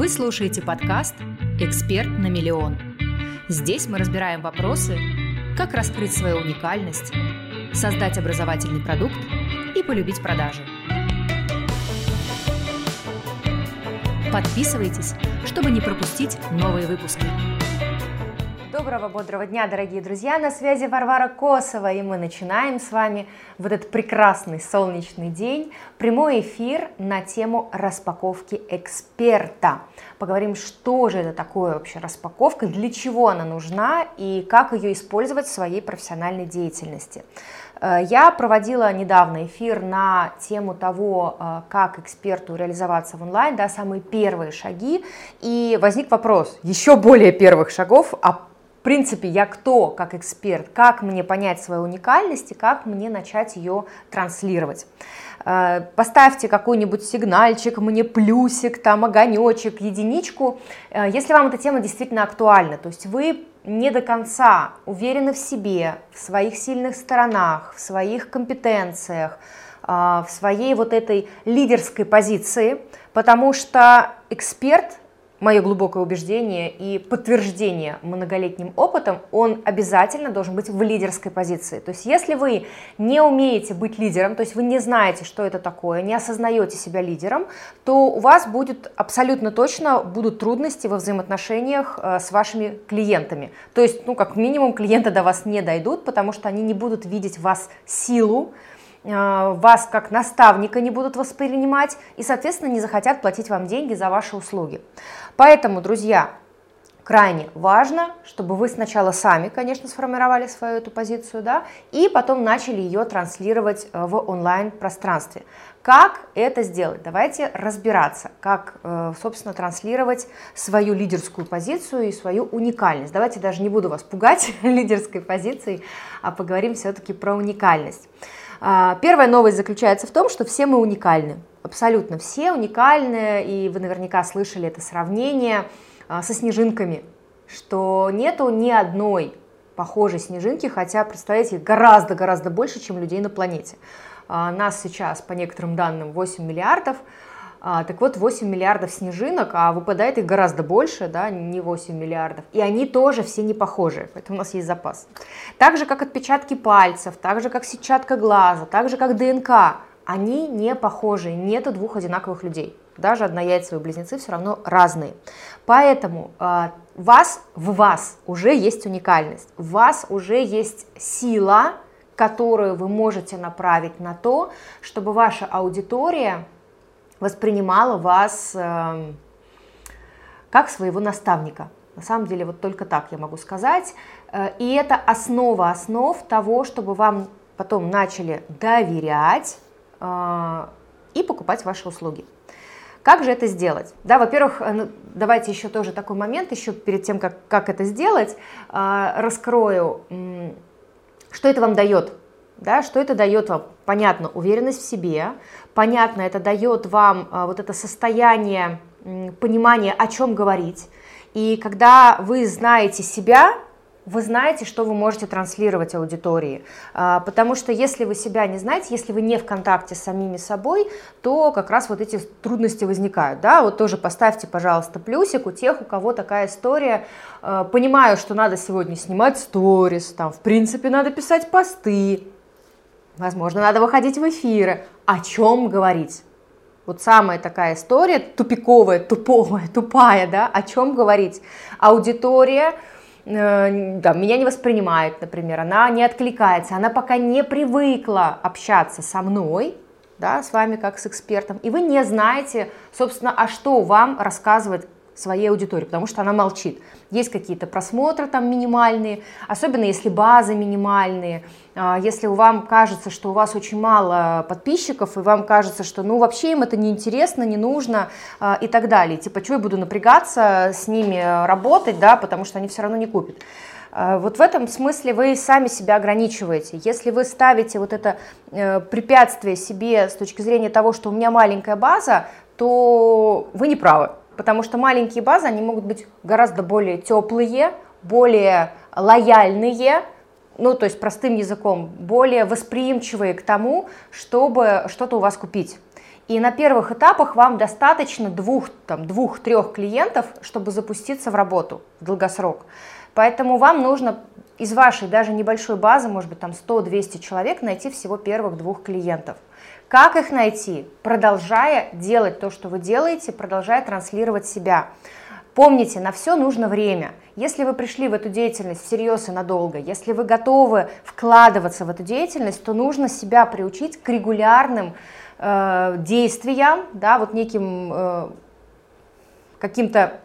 Вы слушаете подкаст «Эксперт на миллион». Здесь мы разбираем вопросы, как раскрыть свою уникальность, создать образовательный продукт и полюбить продажи. Подписывайтесь, чтобы не пропустить новые выпуски. Доброго, бодрого дня, дорогие друзья! На связи Варвара Косова, и мы начинаем с вами в этот прекрасный солнечный день прямой эфир на тему распаковки эксперта. Поговорим, что же это такое вообще распаковка, для чего она нужна и как ее использовать в своей профессиональной деятельности. Э, я проводила недавно эфир на тему того, э, как эксперту реализоваться в онлайн, да, самые первые шаги, и возник вопрос еще более первых шагов, а в принципе, я кто как эксперт, как мне понять свою уникальность и как мне начать ее транслировать. Э, поставьте какой-нибудь сигнальчик, мне плюсик, там огонечек, единичку, э, если вам эта тема действительно актуальна. То есть вы не до конца уверены в себе, в своих сильных сторонах, в своих компетенциях, э, в своей вот этой лидерской позиции, потому что эксперт мое глубокое убеждение и подтверждение многолетним опытом, он обязательно должен быть в лидерской позиции. То есть если вы не умеете быть лидером, то есть вы не знаете, что это такое, не осознаете себя лидером, то у вас будет абсолютно точно будут трудности во взаимоотношениях э, с вашими клиентами. То есть, ну, как минимум, клиенты до вас не дойдут, потому что они не будут видеть в вас силу, вас как наставника не будут воспринимать и, соответственно, не захотят платить вам деньги за ваши услуги. Поэтому, друзья, крайне важно, чтобы вы сначала сами, конечно, сформировали свою эту позицию, да, и потом начали ее транслировать э, в онлайн-пространстве. Как это сделать? Давайте разбираться, как, э, собственно, транслировать свою лидерскую позицию и свою уникальность. Давайте даже не буду вас пугать лидерской позицией, а поговорим все-таки про уникальность. А, первая новость заключается в том, что все мы уникальны абсолютно все уникальные, и вы наверняка слышали это сравнение а, со снежинками, что нету ни одной похожей снежинки, хотя, представляете, гораздо-гораздо больше, чем людей на планете. А, нас сейчас, по некоторым данным, 8 миллиардов, а, так вот, 8 миллиардов снежинок, а выпадает их гораздо больше, да, не 8 миллиардов. И они тоже все не похожи, поэтому у нас есть запас. Так же, как отпечатки пальцев, так же, как сетчатка глаза, так же, как ДНК они не похожи, нету двух одинаковых людей. Даже однояйцевые близнецы все равно разные. Поэтому э, вас, в вас уже есть уникальность, в вас уже есть сила, которую вы можете направить на то, чтобы ваша аудитория воспринимала вас э, как своего наставника. На самом деле, вот только так я могу сказать. Э, и это основа основ того, чтобы вам потом начали доверять, а, и покупать ваши услуги. Как же это сделать? Да, во-первых, э, ну, давайте еще тоже такой момент, еще перед тем, как, как это сделать, раскрою, что это вам дает. Да, что это дает вам? Понятно, уверенность в себе, понятно, это дает вам а, вот это состояние понимания, о чем говорить. И когда вы знаете себя, вы знаете, что вы можете транслировать аудитории. А, потому что если вы себя не знаете, если вы не в контакте с самими собой, то как раз вот эти трудности возникают. Да? Вот тоже поставьте, пожалуйста, плюсик у тех, у кого такая история. А, понимаю, что надо сегодня снимать сторис, там, в принципе, надо писать посты, возможно, надо выходить в эфиры. О чем говорить? Вот самая такая история, тупиковая, туповая, тупая, да, о чем говорить? Аудитория Э, да, меня не воспринимает, например, она не откликается, она пока не привыкла общаться со мной, да, с вами как с экспертом, и вы не знаете, собственно, а что вам рассказывать своей аудитории, потому что она молчит. Есть какие-то просмотры там минимальные, особенно если базы минимальные, а, если вам кажется, что у вас очень мало подписчиков, и вам кажется, что ну вообще им это не интересно, не нужно а, и так далее. Типа, что я буду напрягаться с ними работать, да, потому что они все равно не купят. А, вот в этом смысле вы сами себя ограничиваете. Если вы ставите вот это э, препятствие себе с точки зрения того, что у меня маленькая база, то вы не правы потому что маленькие базы, они могут быть гораздо более теплые, более лояльные, ну, то есть простым языком, более восприимчивые к тому, чтобы что-то у вас купить. И на первых этапах вам достаточно двух, там, двух-трех клиентов, чтобы запуститься в работу в долгосрок. Поэтому вам нужно из вашей даже небольшой базы, может быть, там 100-200 человек, найти всего первых двух клиентов. Как их найти? Продолжая делать то, что вы делаете, продолжая транслировать себя. Помните, на все нужно время. Если вы пришли в эту деятельность всерьез и надолго, если вы готовы вкладываться в эту деятельность, то нужно себя приучить к регулярным э, действиям, да, вот неким э, каким-то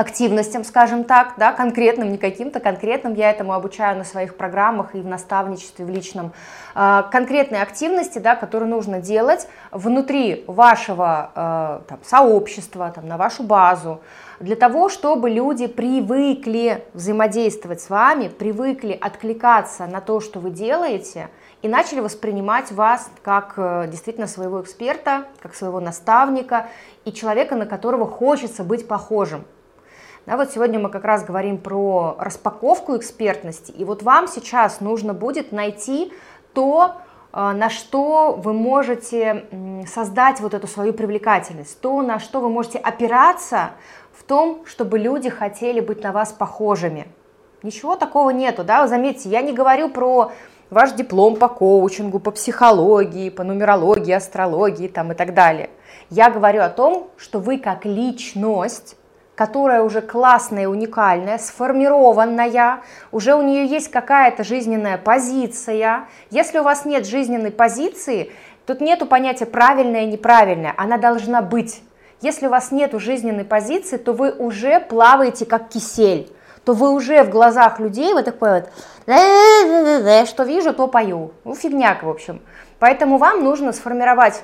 активностям, скажем так, да, конкретным, не каким-то конкретным, я этому обучаю на своих программах и в наставничестве, в личном, а, конкретные активности, да, которые нужно делать внутри вашего э, там, сообщества, там, на вашу базу, для того, чтобы люди привыкли взаимодействовать с вами, привыкли откликаться на то, что вы делаете, и начали воспринимать вас как э, действительно своего эксперта, как своего наставника и человека, на которого хочется быть похожим. Да, вот сегодня мы как раз говорим про распаковку экспертности, и вот вам сейчас нужно будет найти то, э, на что вы можете создать вот эту свою привлекательность, то, на что вы можете опираться в том, чтобы люди хотели быть на вас похожими. Ничего такого нету, да, вы заметьте, я не говорю про ваш диплом по коучингу, по психологии, по нумерологии, астрологии там и так далее. Я говорю о том, что вы как личность которая уже классная, уникальная, сформированная, уже у нее есть какая-то жизненная позиция. Если у вас нет жизненной позиции, тут нету понятия правильное, неправильное, она должна быть. Если у вас нет жизненной позиции, то вы уже плаваете как кисель, то вы уже в глазах людей вот такой вот, что вижу, то пою. Ну, фигняк, в общем. Поэтому вам нужно сформировать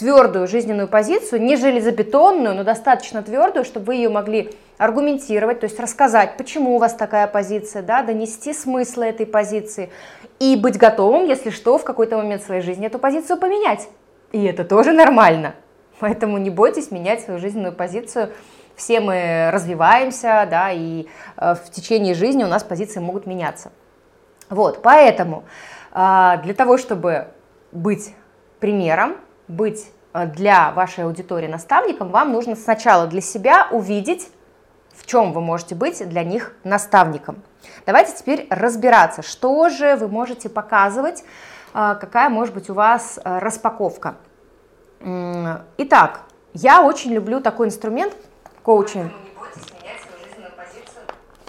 твердую жизненную позицию, не железобетонную, но достаточно твердую, чтобы вы ее могли аргументировать, то есть рассказать, почему у вас такая позиция, да, донести смысл этой позиции и быть готовым, если что, в какой-то момент своей жизни эту позицию поменять. И это тоже нормально. Поэтому не бойтесь менять свою жизненную позицию. Все мы развиваемся, да, и э, в течение жизни у нас позиции могут меняться. Вот, поэтому э, для того, чтобы быть примером, быть э, для вашей аудитории наставником, вам нужно сначала для себя увидеть, в чем вы можете быть для них наставником. Давайте теперь разбираться, что же вы можете показывать, э, какая может быть у вас э, распаковка. Итак, я очень люблю такой инструмент коучинг.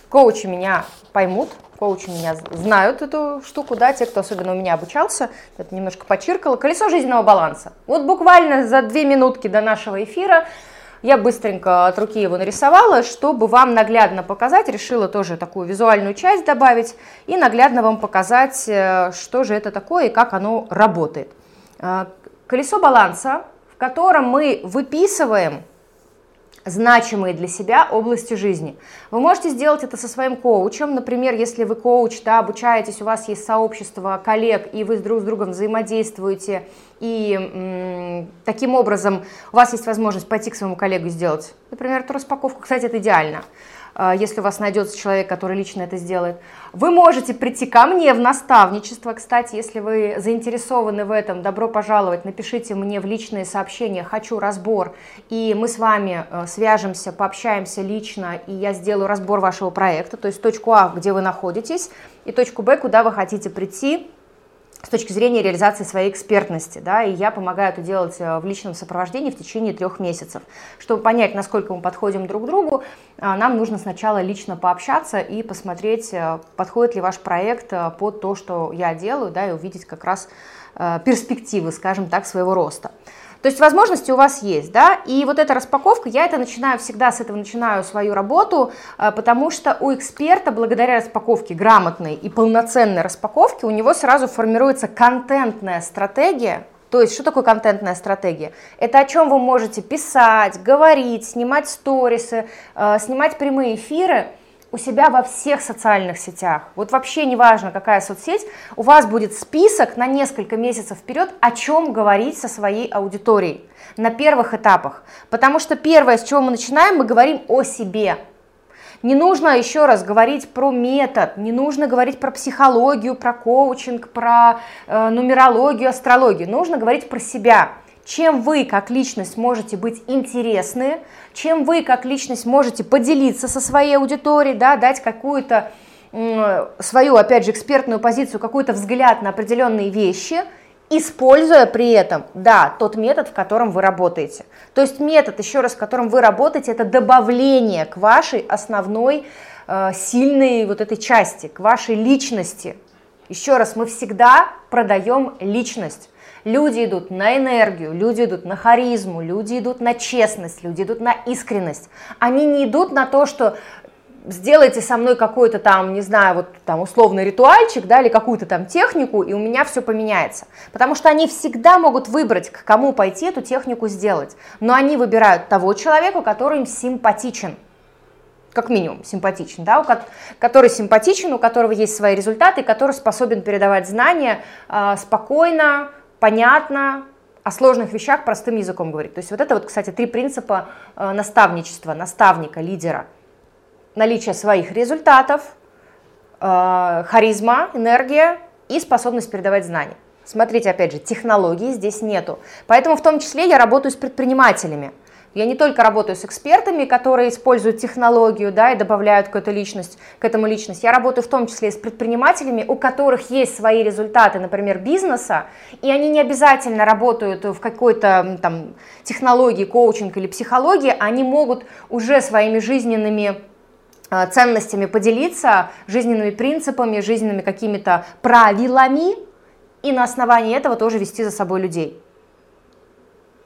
Коучи меня поймут, коучи меня знают эту штуку, да, те, кто особенно у меня обучался, это немножко почиркало. Колесо жизненного баланса. Вот буквально за две минутки до нашего эфира я быстренько от руки его нарисовала, чтобы вам наглядно показать, решила тоже такую визуальную часть добавить и наглядно вам показать, э, что же это такое и как оно работает. Э, колесо баланса, в котором мы выписываем значимые для себя области жизни. Вы можете сделать это со своим коучем, например, если вы коуч, да, обучаетесь, у вас есть сообщество коллег, и вы друг с другом взаимодействуете, и таким образом у вас есть возможность пойти к своему коллегу и сделать, например, эту распаковку, кстати, это идеально. А, если у вас найдется человек, который лично это сделает. Вы можете прийти ко мне в наставничество, кстати, если вы заинтересованы в этом, добро пожаловать, напишите мне в личные сообщения. «хочу разбор», и мы с вами э, свяжемся, пообщаемся лично, и я сделаю разбор вашего проекта, то есть точку А, где вы находитесь, и точку Б, куда вы хотите прийти, с точки зрения реализации своей экспертности, да, и я помогаю это делать э, в личном сопровождении в течение трех месяцев. Чтобы понять, насколько мы подходим друг к другу, э, нам нужно сначала лично пообщаться и посмотреть, э, подходит ли ваш проект под то, что я делаю, да, и увидеть как раз перспективы, скажем так, своего роста. То есть возможности у вас есть, да, и вот эта распаковка, я это начинаю всегда, с этого начинаю свою работу, а, потому что у эксперта, благодаря распаковке грамотной и полноценной распаковке, у него сразу формируется контентная стратегия, то есть, что такое контентная стратегия? Это о чем вы можете писать, говорить, снимать сторисы, а, снимать прямые эфиры – у себя во всех социальных сетях. Вот вообще неважно, какая соцсеть, у вас будет список на несколько месяцев вперед, о чем говорить со своей аудиторией на первых этапах. Потому что первое, с чего мы начинаем, мы говорим о себе. Не нужно еще раз говорить про метод, не нужно говорить про психологию, про коучинг, про э, нумерологию, астрологию. Нужно говорить про себя. Чем вы как личность можете быть интересны, чем вы как личность можете поделиться со своей аудиторией, да, дать какую-то свою, опять же, экспертную позицию, какой-то взгляд на определенные вещи, используя при этом, да, тот метод, в котором вы работаете. То есть метод, еще раз, в котором вы работаете, это добавление к вашей основной э, сильной вот этой части, к вашей личности. Еще раз, мы всегда продаем личность. Люди идут на энергию, люди идут на харизму, люди идут на честность, люди идут на искренность. Они не идут на то, что сделайте со мной какой-то там, не знаю, вот там условный ритуальчик, да, или какую-то там технику, и у меня все поменяется. Потому что они всегда могут выбрать, к кому пойти эту технику сделать. Но они выбирают того человека, который им симпатичен. Как минимум симпатичен, да, который симпатичен, у которого есть свои результаты, который способен передавать знания э, спокойно, понятно, о сложных вещах простым языком говорить. То есть вот это вот, кстати, три принципа э, наставничества, наставника, лидера – наличие своих результатов, э, харизма, энергия и способность передавать знания. Смотрите, опять же, технологий здесь нету. Поэтому в том числе я работаю с предпринимателями. Я не только работаю с экспертами, которые используют технологию да, и добавляют какую-то личность, к этому личность. Я работаю в том числе и с предпринимателями, у которых есть свои результаты, например, бизнеса, и они не обязательно работают в какой-то там технологии, коучинг или психологии, они могут уже своими жизненными Э, ценностями поделиться, жизненными принципами, жизненными какими-то правилами, и на основании этого тоже вести за собой людей.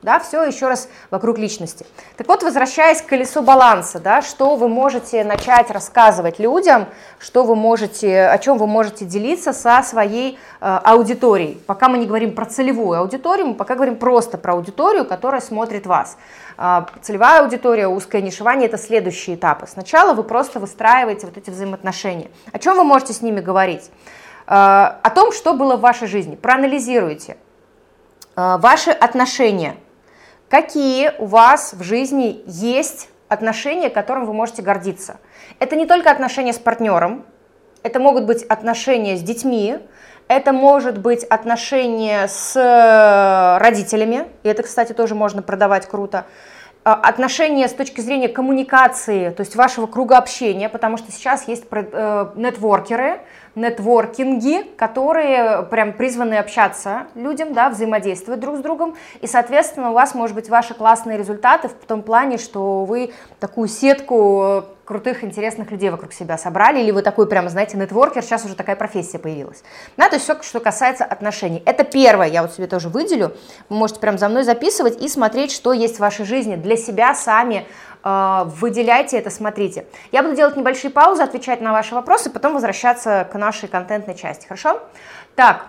Да, все еще раз вокруг личности. Так вот, возвращаясь к колесу баланса, да, что вы можете начать рассказывать людям, что вы можете, о чем вы можете делиться со своей э, аудиторией. Пока мы не говорим про целевую аудиторию, мы пока говорим просто про аудиторию, которая смотрит вас. А, целевая аудитория, узкое нишевание – это следующие этапы. Сначала вы просто выстраиваете вот эти взаимоотношения. О чем вы можете с ними говорить? А, о том, что было в вашей жизни. Проанализируйте а, ваши отношения. Какие у вас в жизни есть отношения, которым вы можете гордиться. Это не только отношения с партнером, это могут быть отношения с детьми, это может быть отношение с э, родителями, и это, кстати, тоже можно продавать круто. А, отношения с точки зрения коммуникации, то есть вашего круга общения, потому что сейчас есть э, нетворкеры, нетворкинги, которые прям призваны общаться людям, да, взаимодействовать друг с другом, и, соответственно, у вас, может быть, ваши классные результаты в том плане, что вы такую сетку крутых, интересных людей вокруг себя собрали, или вы такой прям, знаете, нетворкер, сейчас уже такая профессия появилась. Да, то есть все, что касается отношений. Это первое, я вот себе тоже выделю, вы можете прям за мной записывать и смотреть, что есть в вашей жизни для себя сами, э, выделяйте это, смотрите. Я буду делать небольшие паузы, отвечать на ваши вопросы, потом возвращаться к нашей контентной части, хорошо? Так,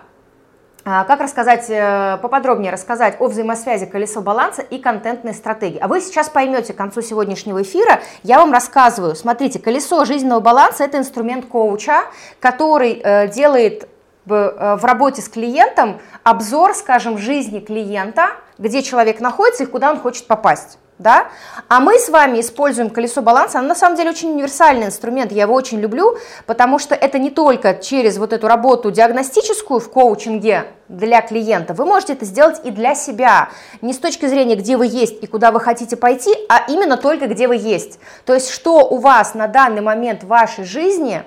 а, как рассказать, э, поподробнее рассказать о взаимосвязи колесо баланса и контентной стратегии. А вы сейчас поймете к концу сегодняшнего эфира, я вам рассказываю. Смотрите, колесо жизненного баланса – это инструмент коуча, который э, делает э, в работе с клиентом обзор, скажем, жизни клиента, где человек находится и куда он хочет попасть да? А мы с вами используем колесо баланса, оно на самом деле очень универсальный инструмент, я его очень люблю, потому что это не только через вот эту работу диагностическую в коучинге для клиента, вы можете это сделать и для себя, не с точки зрения, где вы есть и куда вы хотите пойти, а именно только где вы есть. То есть, что у вас на данный момент в вашей жизни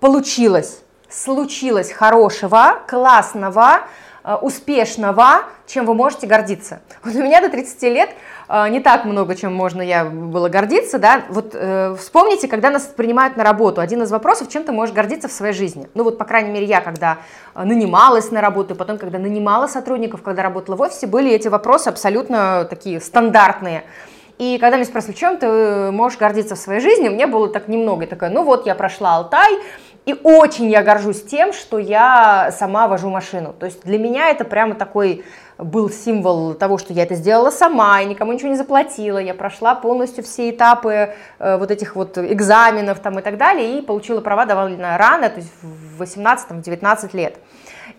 получилось, случилось хорошего, классного, э, успешного, чем вы можете гордиться. Вот у меня до 30 лет а, не так много, чем можно я было гордиться, да, вот э, вспомните, когда нас принимают на работу, один из вопросов, чем ты можешь гордиться в своей жизни, ну вот, по крайней мере, я, когда э, нанималась на работу, потом, когда нанимала сотрудников, когда работала в офисе, были эти вопросы абсолютно такие стандартные, и когда меня спрашивали, чем ты можешь гордиться в своей жизни, мне было так немного, и такая, ну вот, я прошла Алтай, и очень я горжусь тем, что я сама вожу машину. То есть для меня это прямо такой был символ того, что я это сделала сама, и никому ничего не заплатила, я прошла полностью все этапы э, вот этих вот экзаменов там и так далее, и получила права довольно рано, то есть в 18-19 лет.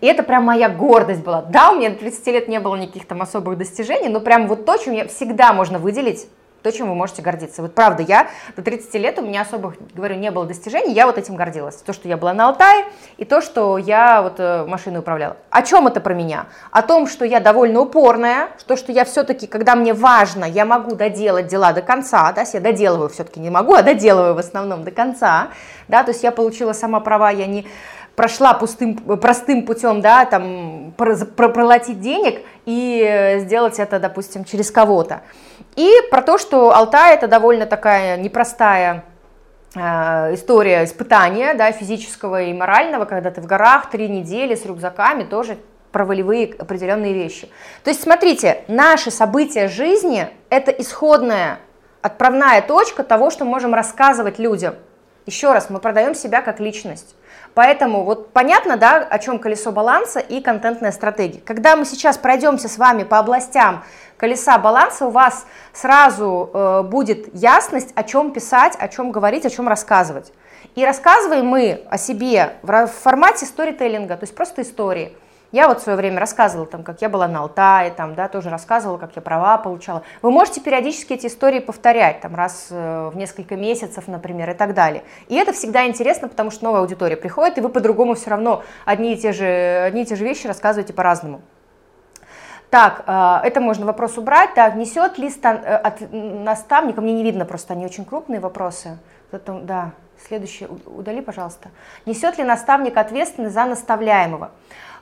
И это прям моя гордость была. Да, у меня до 30 лет не было никаких там особых достижений, но прям вот то, чем я всегда можно выделить то, чем вы можете гордиться. Вот правда, я до 30 лет, у меня особых, говорю, не было достижений, я вот этим гордилась. То, что я была на Алтае, и то, что я вот э, машиной управляла. О чем это про меня? О том, что я довольно упорная, что, что я все-таки, когда мне важно, я могу доделать дела до конца, да, я доделываю все-таки не могу, а доделываю в основном до конца, да, то есть я получила сама права, я не прошла пустым, простым путем, да, там, пролотить денег и э, сделать это, допустим, через кого-то. И про то, что Алтай это довольно такая непростая э, история испытания, да, физического и морального, когда ты в горах три недели с рюкзаками, тоже про волевые определенные вещи. То есть, смотрите, наши события жизни – это исходная, отправная точка того, что можем рассказывать людям. Еще раз, мы продаем себя как личность. Поэтому вот понятно, да, о чем колесо баланса и контентная стратегия. Когда мы сейчас пройдемся с вами по областям колеса баланса, у вас сразу э, будет ясность, о чем писать, о чем говорить, о чем рассказывать. И рассказываем мы о себе в формате сторителлинга, то есть просто истории. Я вот в свое время рассказывала, там, как я была на Алтае, там, да, тоже рассказывала, как я права получала. Вы можете периодически эти истории повторять, там, раз э, в несколько месяцев, например, и так далее. И это всегда интересно, потому что новая аудитория приходит, и вы по-другому все равно одни и те же, одни и те же вещи рассказываете по-разному. Так, э, это можно вопрос убрать. Так, несет ли стан, э, от наставника, мне не видно просто, они очень крупные вопросы. Потом, да, следующее, удали, пожалуйста. Несет ли наставник ответственность за наставляемого?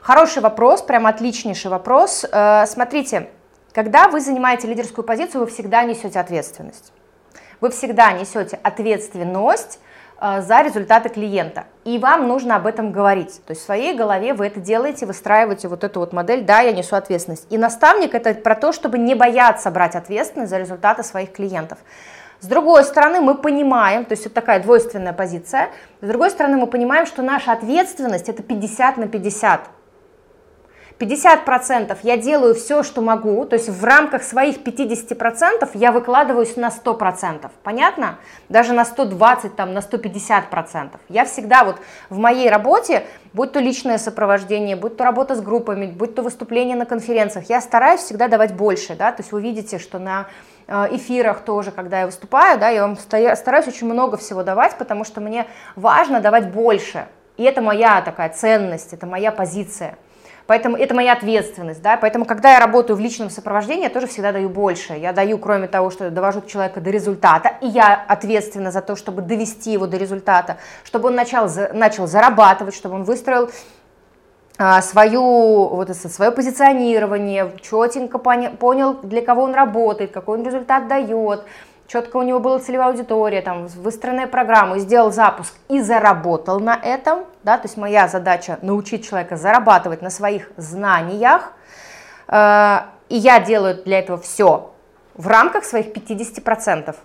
Хороший вопрос, прям отличнейший вопрос. Э, смотрите, когда вы занимаете лидерскую позицию, вы всегда несете ответственность. Вы всегда несете ответственность э, за результаты клиента. И вам нужно об этом говорить. То есть в своей голове вы это делаете, выстраиваете вот эту вот модель, да, я несу ответственность. И наставник это про то, чтобы не бояться брать ответственность за результаты своих клиентов. С другой стороны, мы понимаем, то есть это такая двойственная позиция, с другой стороны, мы понимаем, что наша ответственность это 50 на 50. 50% я делаю все, что могу, то есть в рамках своих 50% я выкладываюсь на 100%, понятно? Даже на 120, там, на 150%. Я всегда вот в моей работе, будь то личное сопровождение, будь то работа с группами, будь то выступление на конференциях, я стараюсь всегда давать больше, да, то есть вы видите, что на э, эфирах тоже, когда я выступаю, да, я вам стараюсь очень много всего давать, потому что мне важно давать больше, и это моя такая ценность, это моя позиция. Поэтому это моя ответственность, да, поэтому когда я работаю в личном сопровождении, я тоже всегда даю больше. Я даю, кроме того, что довожу человека до результата, и я ответственна за то, чтобы довести его до результата, чтобы он начал, начал зарабатывать, чтобы он выстроил а, свою, вот это, свое позиционирование, четенько понял, для кого он работает, какой он результат дает, четко у него была целевая аудитория, там, выстроенная программа, сделал запуск и заработал на этом, да, то есть моя задача научить человека зарабатывать на своих знаниях, э, и я делаю для этого все в рамках своих 50%.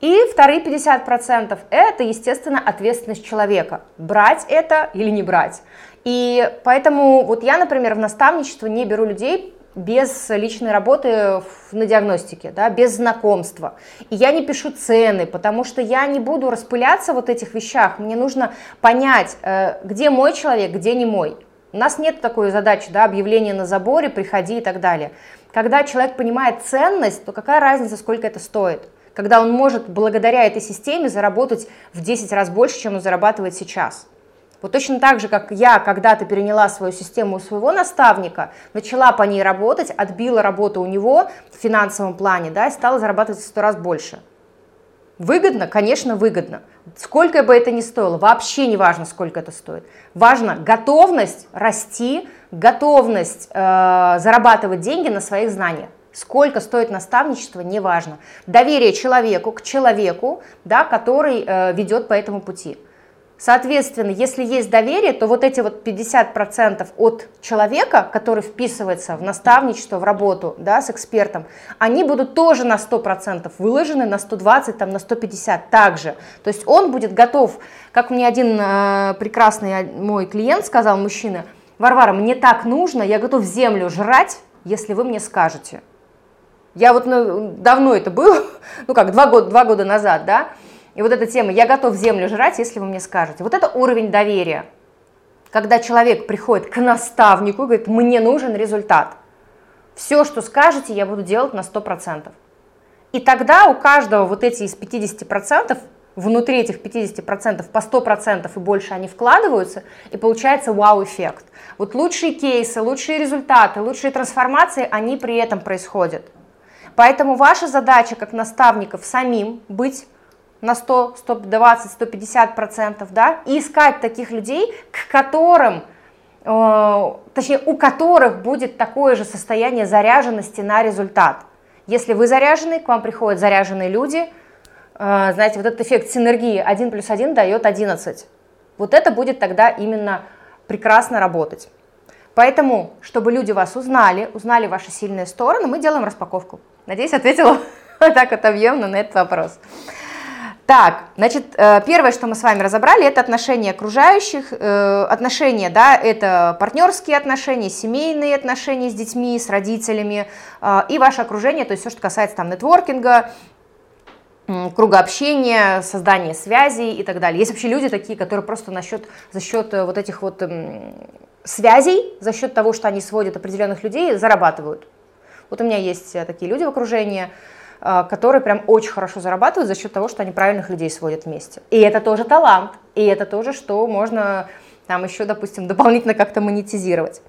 И вторые 50% это, естественно, ответственность человека. Брать это или не брать. И поэтому вот я, например, в наставничество не беру людей без личной работы на диагностике, да, без знакомства. И я не пишу цены, потому что я не буду распыляться в вот этих вещах. Мне нужно понять, э, где мой человек, где не мой. У нас нет такой задачи, да, объявление на заборе, приходи и так далее. Когда человек понимает ценность, то какая разница, сколько это стоит? Когда он может благодаря этой системе заработать в 10 раз больше, чем он зарабатывает сейчас. Вот точно так же, как я когда-то переняла свою систему у своего наставника, начала по ней работать, отбила работу у него в финансовом плане, да, и стала зарабатывать в сто раз больше. Выгодно? Конечно, выгодно. Сколько бы это ни стоило, вообще не важно, сколько это стоит. Важно готовность расти, готовность э, зарабатывать деньги на своих знаниях. Сколько стоит наставничество, неважно. Доверие человеку к человеку, да, который э, ведет по этому пути. Соответственно, если есть доверие, то вот эти вот 50% от человека, который вписывается в наставничество, в работу да, с экспертом, они будут тоже на 100% выложены, на 120, там, на 150 также. То есть он будет готов, как мне один э, прекрасный мой клиент сказал, мужчина, Варвара, мне так нужно, я готов землю жрать, если вы мне скажете. Я вот ну, давно это было, ну как, два года, два года назад, да, и вот эта тема «я готов землю жрать, если вы мне скажете». Вот это уровень доверия. Когда человек приходит к наставнику и говорит, мне нужен результат. Все, что скажете, я буду делать на 100%. И тогда у каждого вот эти из 50%, внутри этих 50% по 100% и больше они вкладываются, и получается вау-эффект. Вот лучшие кейсы, лучшие результаты, лучшие трансформации, они при этом происходят. Поэтому ваша задача как наставников самим быть на 100, 120, 150 процентов, да, и искать таких людей, к которым, э, точнее, у которых будет такое же состояние заряженности на результат. Если вы заряжены, к вам приходят заряженные люди, э, знаете, вот этот эффект синергии 1 плюс 1 дает 11. Вот это будет тогда именно прекрасно работать. Поэтому, чтобы люди вас узнали, узнали ваши сильные стороны, мы делаем распаковку. Надеюсь, ответила так вот объемно на этот вопрос. Так, значит, э, первое, что мы с вами разобрали, это отношения окружающих, э, отношения, да, это партнерские отношения, семейные отношения с детьми, с родителями э, и ваше окружение, то есть все, что касается там нетворкинга, круга общения, создания связей и так далее. Есть вообще люди такие, которые просто на счет, за счет вот этих вот связей, за счет того, что они сводят определенных людей, зарабатывают. Вот у меня есть такие люди в окружении, которые прям очень хорошо зарабатывают за счет того, что они правильных людей сводят вместе. И это тоже талант, и это тоже, что можно там еще, допустим, дополнительно как-то монетизировать.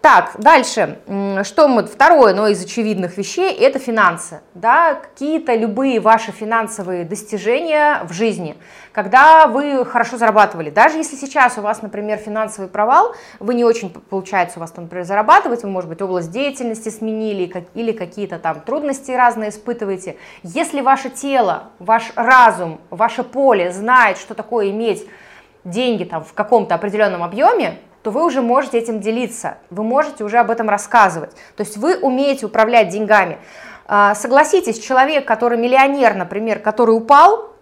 Так, дальше, что мы, второе, но из очевидных вещей, это финансы, да, какие-то любые ваши финансовые достижения в жизни, когда вы хорошо зарабатывали, даже если сейчас у вас, например, финансовый провал, вы не очень получается у вас, там, например, зарабатывать, вы, может быть, область деятельности сменили или какие-то там трудности разные испытываете, если ваше тело, ваш разум, ваше поле знает, что такое иметь деньги там в каком-то определенном объеме, то вы уже можете этим делиться, вы можете уже об этом рассказывать. То есть вы умеете управлять деньгами. А, согласитесь, человек, который миллионер, например, который упал,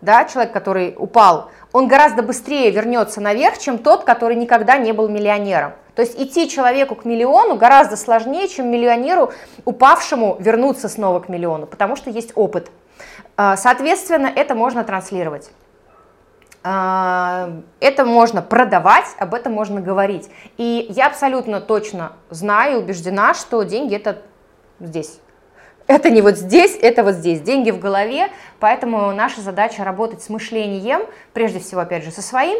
да, человек, который упал, он гораздо быстрее вернется наверх, чем тот, который никогда не был миллионером. То есть идти человеку к миллиону гораздо сложнее, чем миллионеру, упавшему, вернуться снова к миллиону, потому что есть опыт. А, соответственно, это можно транслировать. А, это можно продавать, об этом можно говорить. И я абсолютно точно знаю, убеждена, что деньги это здесь. Это не вот здесь, это вот здесь. Деньги в голове, поэтому наша задача работать с мышлением, прежде всего, опять же, со своим,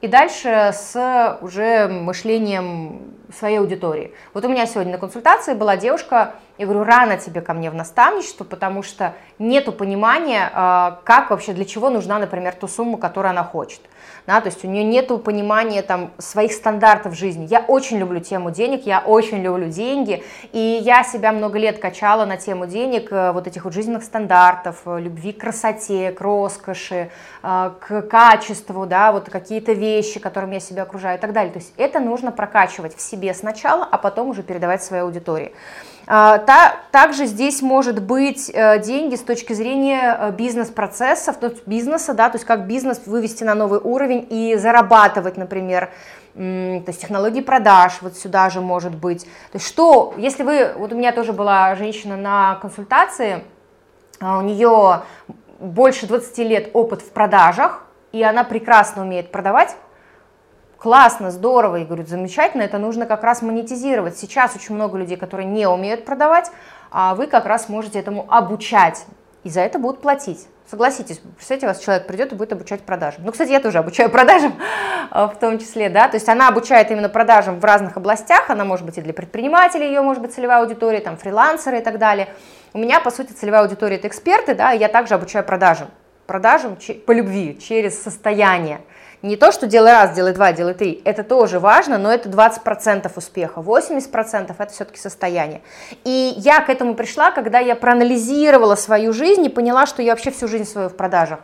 и дальше с уже мышлением своей аудитории. Вот у меня сегодня на консультации была девушка, я говорю, рано тебе ко мне в наставничество, потому что нету понимания, а, как вообще, для чего нужна, например, ту сумму, которую она хочет да, то есть у нее нет понимания там своих стандартов жизни. Я очень люблю тему денег, я очень люблю деньги, и я себя много лет качала на тему денег, э, вот этих вот жизненных стандартов, э, любви к красоте, к роскоши, э, к качеству, да, вот какие-то вещи, которыми я себя окружаю и так далее. То есть это нужно прокачивать в себе сначала, а потом уже передавать своей аудитории. А, также здесь может быть э, деньги с точки зрения э, бизнес-процессов, то есть бизнеса, да, то есть как бизнес вывести на новый уровень и зарабатывать, например, то есть технологии продаж вот сюда же может быть. То есть что, если вы, вот у меня тоже была женщина на консультации, а, у нее больше 20 лет опыт в продажах, и она прекрасно умеет продавать, классно, здорово, и говорю, замечательно, это нужно как раз монетизировать. Сейчас очень много людей, которые не умеют продавать, а вы как раз можете этому обучать, и за это будут платить. Согласитесь, представьте, вас человек придет и будет обучать продажам. Ну, кстати, я тоже обучаю продажам а, в том числе, да, то есть она обучает именно продажам в разных областях, она может быть и для предпринимателей, ее может быть целевая аудитория, там, фрилансеры и так далее. У меня, по сути, целевая аудитория – это эксперты, да, и я также обучаю продажам. Продажам по любви, через состояние. Не то, что делай раз, делай два, делай три. Это тоже важно, но это 20% успеха. 80% это все-таки состояние. И я к этому пришла, когда я проанализировала свою жизнь и поняла, что я вообще всю жизнь свою в продажах.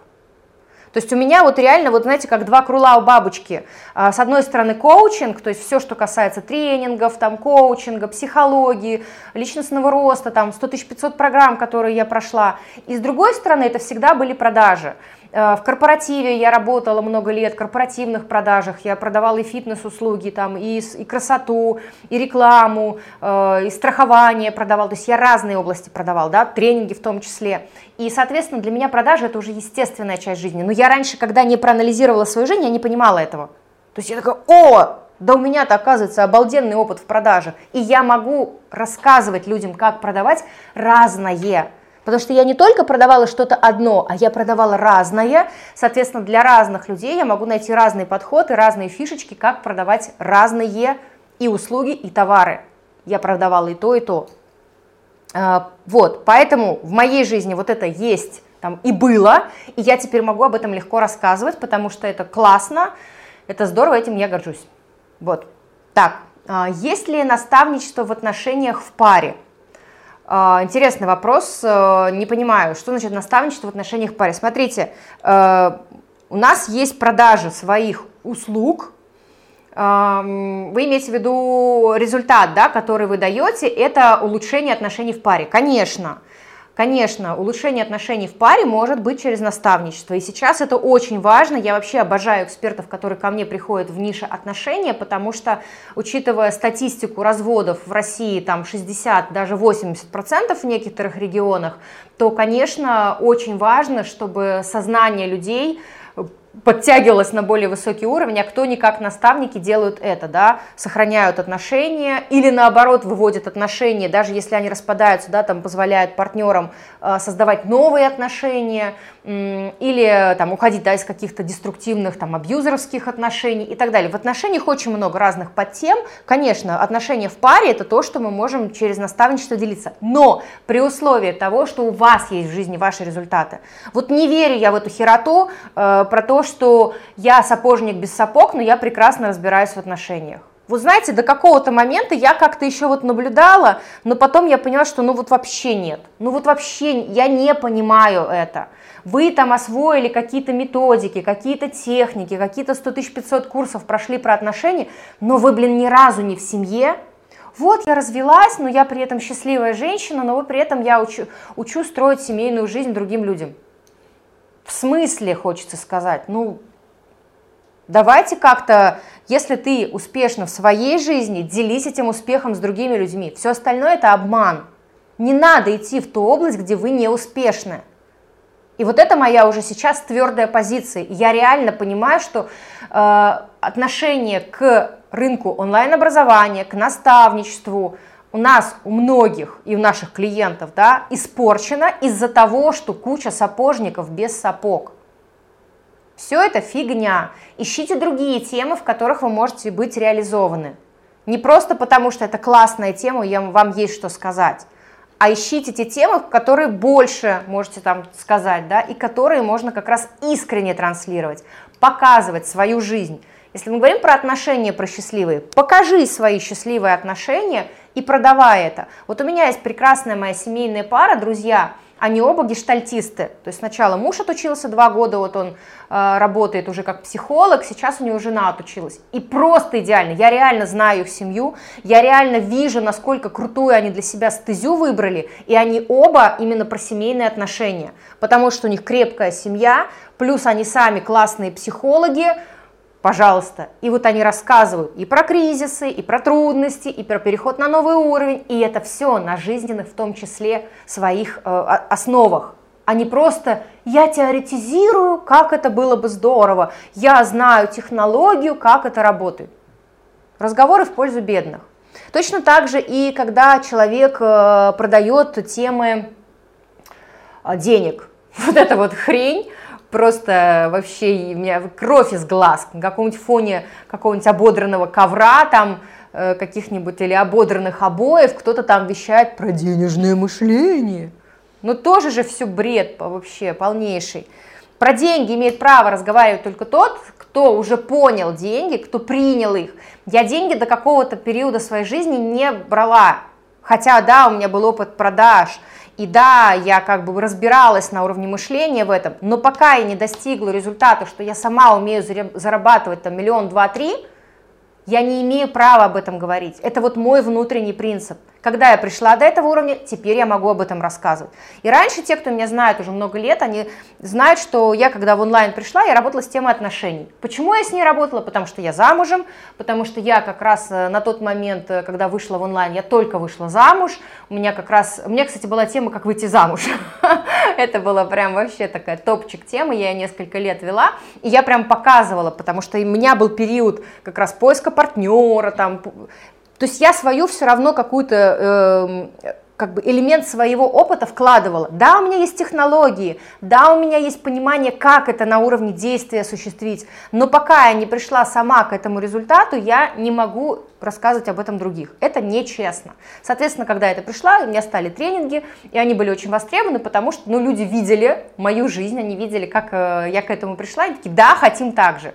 То есть у меня вот реально, вот знаете, как два крула у бабочки. А, с одной стороны коучинг, то есть все, что касается тренингов, там, коучинга, психологии, личностного роста, там, 100 500 программ, которые я прошла. И с другой стороны, это всегда были продажи. Э, в корпоративе я работала много лет, в корпоративных продажах. Я продавала и фитнес-услуги, там, и, и красоту, и рекламу, э, и страхование продавала. То есть я разные области продавала, да, тренинги в том числе. И, соответственно, для меня продажи это уже естественная часть жизни. Но я раньше, когда не проанализировала свою жизнь, я не понимала этого. То есть я такая, о, Да у меня-то оказывается обалденный опыт в продажах, и я могу рассказывать людям, как продавать разное. Потому что я не только продавала что-то одно, а я продавала разное. Соответственно, для разных людей я могу найти разный подход и разные фишечки, как продавать разные и услуги, и товары. Я продавала и то, и то. А, вот, поэтому в моей жизни вот это есть там и было, и я теперь могу об этом легко рассказывать, потому что это классно, это здорово, этим я горжусь. Вот. Так, а, есть ли наставничество в отношениях в паре? А, интересный вопрос, э, не понимаю, что значит наставничество в отношениях в паре. Смотрите, э, у нас есть продажи своих услуг, вы имеете в виду результат, да, который вы даете, это улучшение отношений в паре. Конечно, Конечно, улучшение отношений в паре может быть через наставничество. И сейчас это очень важно. Я вообще обожаю экспертов, которые ко мне приходят в нише отношения, потому что, учитывая статистику разводов в России, там 60, даже 80% в некоторых регионах, то, конечно, очень важно, чтобы сознание людей подтягивалась на более высокий уровень, а кто никак наставники делают это, да, сохраняют отношения или наоборот выводят отношения, даже если они распадаются, да, там позволяют партнерам э, создавать новые отношения или там уходить, да, из каких-то деструктивных там абьюзеровских отношений и так далее. В отношениях очень много разных подтем, конечно, отношения в паре это то, что мы можем через наставничество делиться, но при условии того, что у вас есть в жизни ваши результаты. Вот не верю я в эту хероту э, про то, что я сапожник без сапог, но я прекрасно разбираюсь в отношениях. Вот знаете, до какого-то момента я как-то еще вот наблюдала, но потом я поняла, что ну вот вообще нет. Ну вот вообще я не понимаю это. Вы там освоили какие-то методики, какие-то техники, какие-то 100 500 курсов прошли про отношения, но вы, блин, ни разу не в семье. Вот я развелась, но я при этом счастливая женщина, но при этом я учу, учу строить семейную жизнь другим людям. В смысле, хочется сказать, ну, давайте как-то, если ты успешна в своей жизни, делись этим успехом с другими людьми. Все остальное это обман. Не надо идти в ту область, где вы не успешны. И вот это моя уже сейчас твердая позиция. Я реально понимаю, что э, отношение к рынку онлайн-образования, к наставничеству, у нас, у многих и у наших клиентов, да, испорчено из-за того, что куча сапожников без сапог. Все это фигня. Ищите другие темы, в которых вы можете быть реализованы. Не просто потому, что это классная тема, и вам есть что сказать, а ищите те темы, которые больше можете там сказать, да, и которые можно как раз искренне транслировать, показывать свою жизнь. Если мы говорим про отношения, про счастливые, покажи свои счастливые отношения и продавай это. Вот у меня есть прекрасная моя семейная пара, друзья, они оба гештальтисты. То есть сначала муж отучился два года, вот он э, работает уже как психолог, сейчас у него жена отучилась. И просто идеально. Я реально знаю их семью, я реально вижу, насколько крутую они для себя стезю выбрали, и они оба именно про семейные отношения. Потому что у них крепкая семья, плюс они сами классные психологи, Пожалуйста. И вот они рассказывают и про кризисы, и про трудности, и про переход на новый уровень. И это все на жизненных, в том числе, своих э, основах. А не просто я теоретизирую, как это было бы здорово, я знаю технологию, как это работает. Разговоры в пользу бедных. Точно так же и когда человек э, продает темы э, денег. Вот эта вот хрень, просто вообще у меня кровь из глаз, на каком-нибудь фоне какого-нибудь ободранного ковра там, э, каких-нибудь или ободранных обоев, кто-то там вещает про денежное мышление. Ну тоже же все бред вообще полнейший. Про деньги имеет право разговаривать только тот, кто уже понял деньги, кто принял их. Я деньги до какого-то периода своей жизни не брала. Хотя, да, у меня был опыт продаж, и да, я как бы разбиралась на уровне мышления в этом, но пока я не достигла результата, что я сама умею зарабатывать там миллион, два, три, я не имею права об этом говорить. Это вот мой внутренний принцип. Когда я пришла до этого уровня, теперь я могу об этом рассказывать. И раньше те, кто меня знает уже много лет, они знают, что я, когда в онлайн пришла, я работала с темой отношений. Почему я с ней работала? Потому что я замужем, потому что я как раз э, на тот момент, э, когда вышла в онлайн, я только вышла замуж. У меня как раз, у меня, кстати, была тема, как выйти замуж. Это была прям вообще такая топчик темы, я несколько лет вела, и я прям показывала, потому что у меня был период как раз поиска партнера, там, то есть я свою все равно какую-то э, как бы элемент своего опыта вкладывала. Да, у меня есть технологии, да, у меня есть понимание, как это на уровне действия осуществить, но пока я не пришла сама к этому результату, я не могу рассказывать об этом других. Это нечестно. Соответственно, когда это пришла, у меня стали тренинги, и они были очень востребованы, потому что ну, люди видели мою жизнь, они видели, как э, я к этому пришла, и такие, да, хотим так же.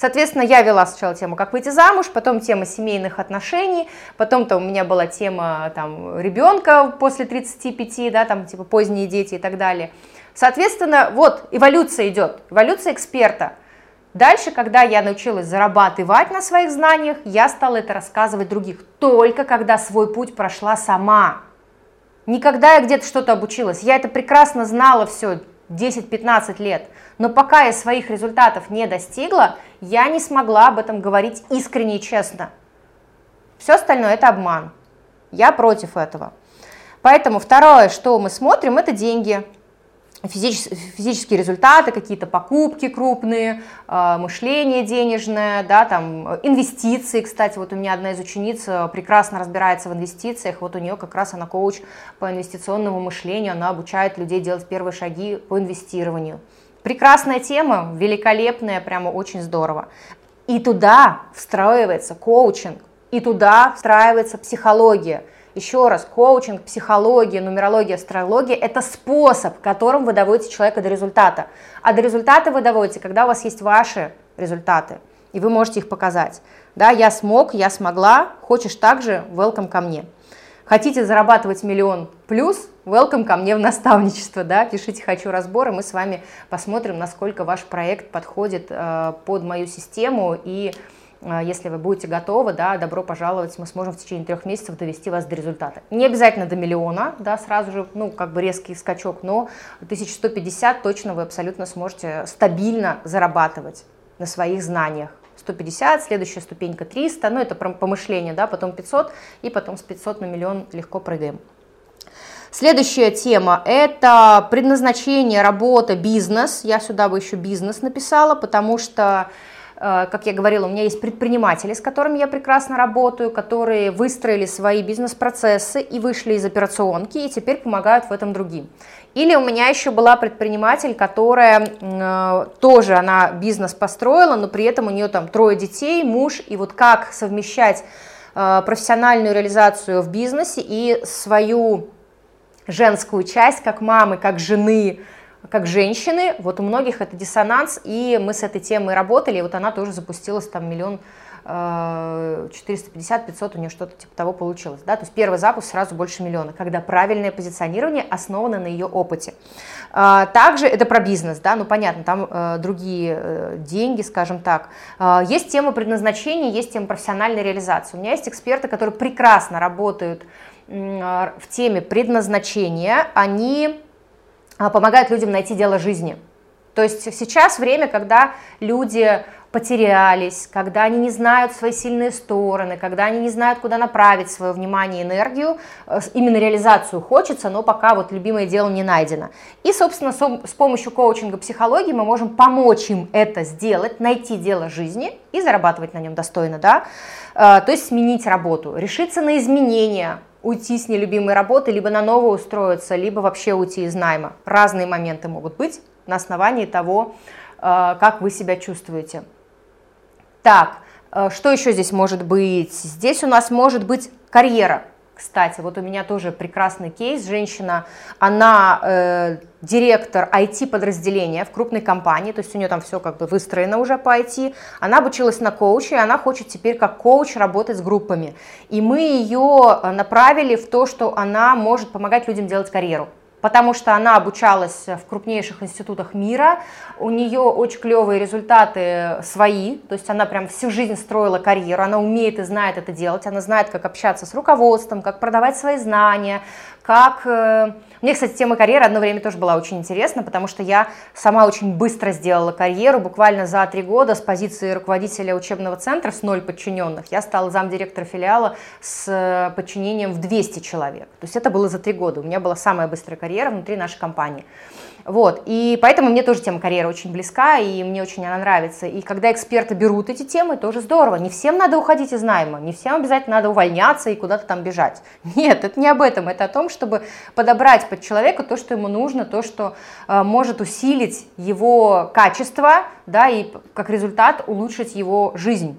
Соответственно, я вела сначала тему «Как выйти замуж», потом тема семейных отношений, потом-то у меня была тема там, ребенка после 35, да, там типа поздние дети и так далее. Соответственно, вот эволюция идет, эволюция эксперта. Дальше, когда я научилась зарабатывать на своих знаниях, я стала это рассказывать других, только когда свой путь прошла сама. Никогда я где-то что-то обучилась, я это прекрасно знала все 10-15 лет, но пока я своих результатов не достигла, я не смогла об этом говорить искренне и честно. Все остальное это обман. Я против этого. Поэтому второе, что мы смотрим, это деньги, физические результаты, какие-то покупки крупные, а, мышление денежное, да, там, инвестиции, кстати, вот у меня одна из учениц э, прекрасно разбирается в инвестициях, вот у нее как раз она коуч по инвестиционному мышлению, она обучает людей делать первые шаги по инвестированию. Прекрасная тема, великолепная, прямо очень здорово. И туда встраивается коучинг, и туда встраивается психология. Еще раз, коучинг, психология, нумерология, астрология – это способ, которым вы доводите человека до результата. А до результата вы доводите, когда у вас есть ваши результаты, и вы можете их показать. Да, я смог, я смогла, хочешь так же, welcome ко мне. Хотите зарабатывать миллион плюс, welcome ко мне в наставничество, да, пишите «хочу разбор», и мы с вами посмотрим, насколько ваш проект подходит э, под мою систему, и э, если вы будете готовы, да, добро пожаловать, мы сможем в течение трех месяцев довести вас до результата. Не обязательно до миллиона, да, сразу же, ну, как бы резкий скачок, но 1150 точно вы абсолютно сможете стабильно зарабатывать на своих знаниях. 150, следующая ступенька 300, ну это помышление, да, потом 500, и потом с 500 на миллион легко прыгаем. Следующая тема – это предназначение, работа, бизнес. Я сюда бы еще бизнес написала, потому что как я говорила, у меня есть предприниматели, с которыми я прекрасно работаю, которые выстроили свои бизнес-процессы и вышли из операционки, и теперь помогают в этом другим. Или у меня еще была предприниматель, которая э, тоже, она бизнес построила, но при этом у нее там трое детей, муж, и вот как совмещать э, профессиональную реализацию в бизнесе и свою женскую часть, как мамы, как жены, как женщины, вот у многих это диссонанс, и мы с этой темой работали, и вот она тоже запустилась, там миллион 450-500 э, у нее что-то типа того получилось, да, то есть первый запуск сразу больше миллиона, когда правильное позиционирование основано на ее опыте. А, также это про бизнес, да, ну понятно, там э, другие э, деньги, скажем так. А, есть тема предназначения, есть тема профессиональной реализации. У меня есть эксперты, которые прекрасно работают в теме предназначения, они помогают людям найти дело жизни. То есть сейчас время, когда люди потерялись, когда они не знают свои сильные стороны, когда они не знают, куда направить свое внимание и энергию, э, именно реализацию хочется, но пока вот любимое дело не найдено. И, собственно, с помощью коучинга психологии мы можем помочь им это сделать, найти дело жизни и зарабатывать на нем достойно, да, э, то есть сменить работу, решиться на изменения, уйти с нелюбимой работы, либо на новую устроиться, либо вообще уйти из найма. Разные моменты могут быть на основании того, э, как вы себя чувствуете. Так, э, что еще здесь может быть? Здесь у нас может быть карьера. Кстати, вот у меня тоже прекрасный кейс. Женщина, она э, директор IT-подразделения в крупной компании, то есть у нее там все как бы выстроено уже по IT. Она обучилась на коуче, и она хочет теперь как коуч работать с группами. И мы ее э, направили в то, что она может помогать людям делать карьеру потому что она обучалась в крупнейших институтах мира, у нее очень клевые результаты свои, то есть она прям всю жизнь строила карьеру, она умеет и знает это делать, она знает, как общаться с руководством, как продавать свои знания, как... Мне, кстати, тема карьеры одно время тоже была очень интересна, потому что я сама очень быстро сделала карьеру, буквально за три года с позиции руководителя учебного центра с ноль подчиненных. Я стала замдиректора филиала с э, подчинением в 200 человек. То есть это было за три года. У меня была самая быстрая карьера внутри нашей компании. Вот, и поэтому мне тоже тема карьеры очень близка, и мне очень она нравится. И когда эксперты берут эти темы, тоже здорово. Не всем надо уходить из найма, не всем обязательно надо увольняться и куда-то там бежать. Нет, это не об этом, это о том, чтобы подобрать под человека то, что ему нужно, то, что э, может усилить его качество, да, и как результат улучшить его жизнь.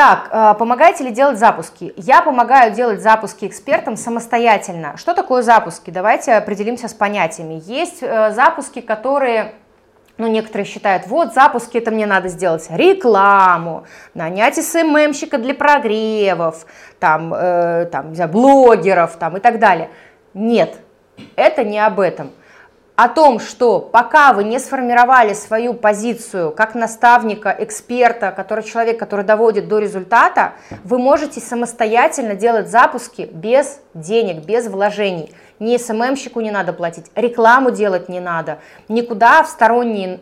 Так, э, помогаете ли делать запуски? Я помогаю делать запуски экспертам самостоятельно. Что такое запуски? Давайте определимся с понятиями. Есть э, запуски, которые ну, некоторые считают, вот, запуски, это мне надо сделать рекламу, нанять СММщика для прогревов, там, э, там, знаю, блогеров, там, и так далее. Нет, это не об этом о том, что пока вы не сформировали свою позицию как наставника, эксперта, который человек, который доводит до результата, вы можете самостоятельно делать запуски без денег, без вложений. Ни СММщику не надо платить, рекламу делать не надо, никуда в сторонние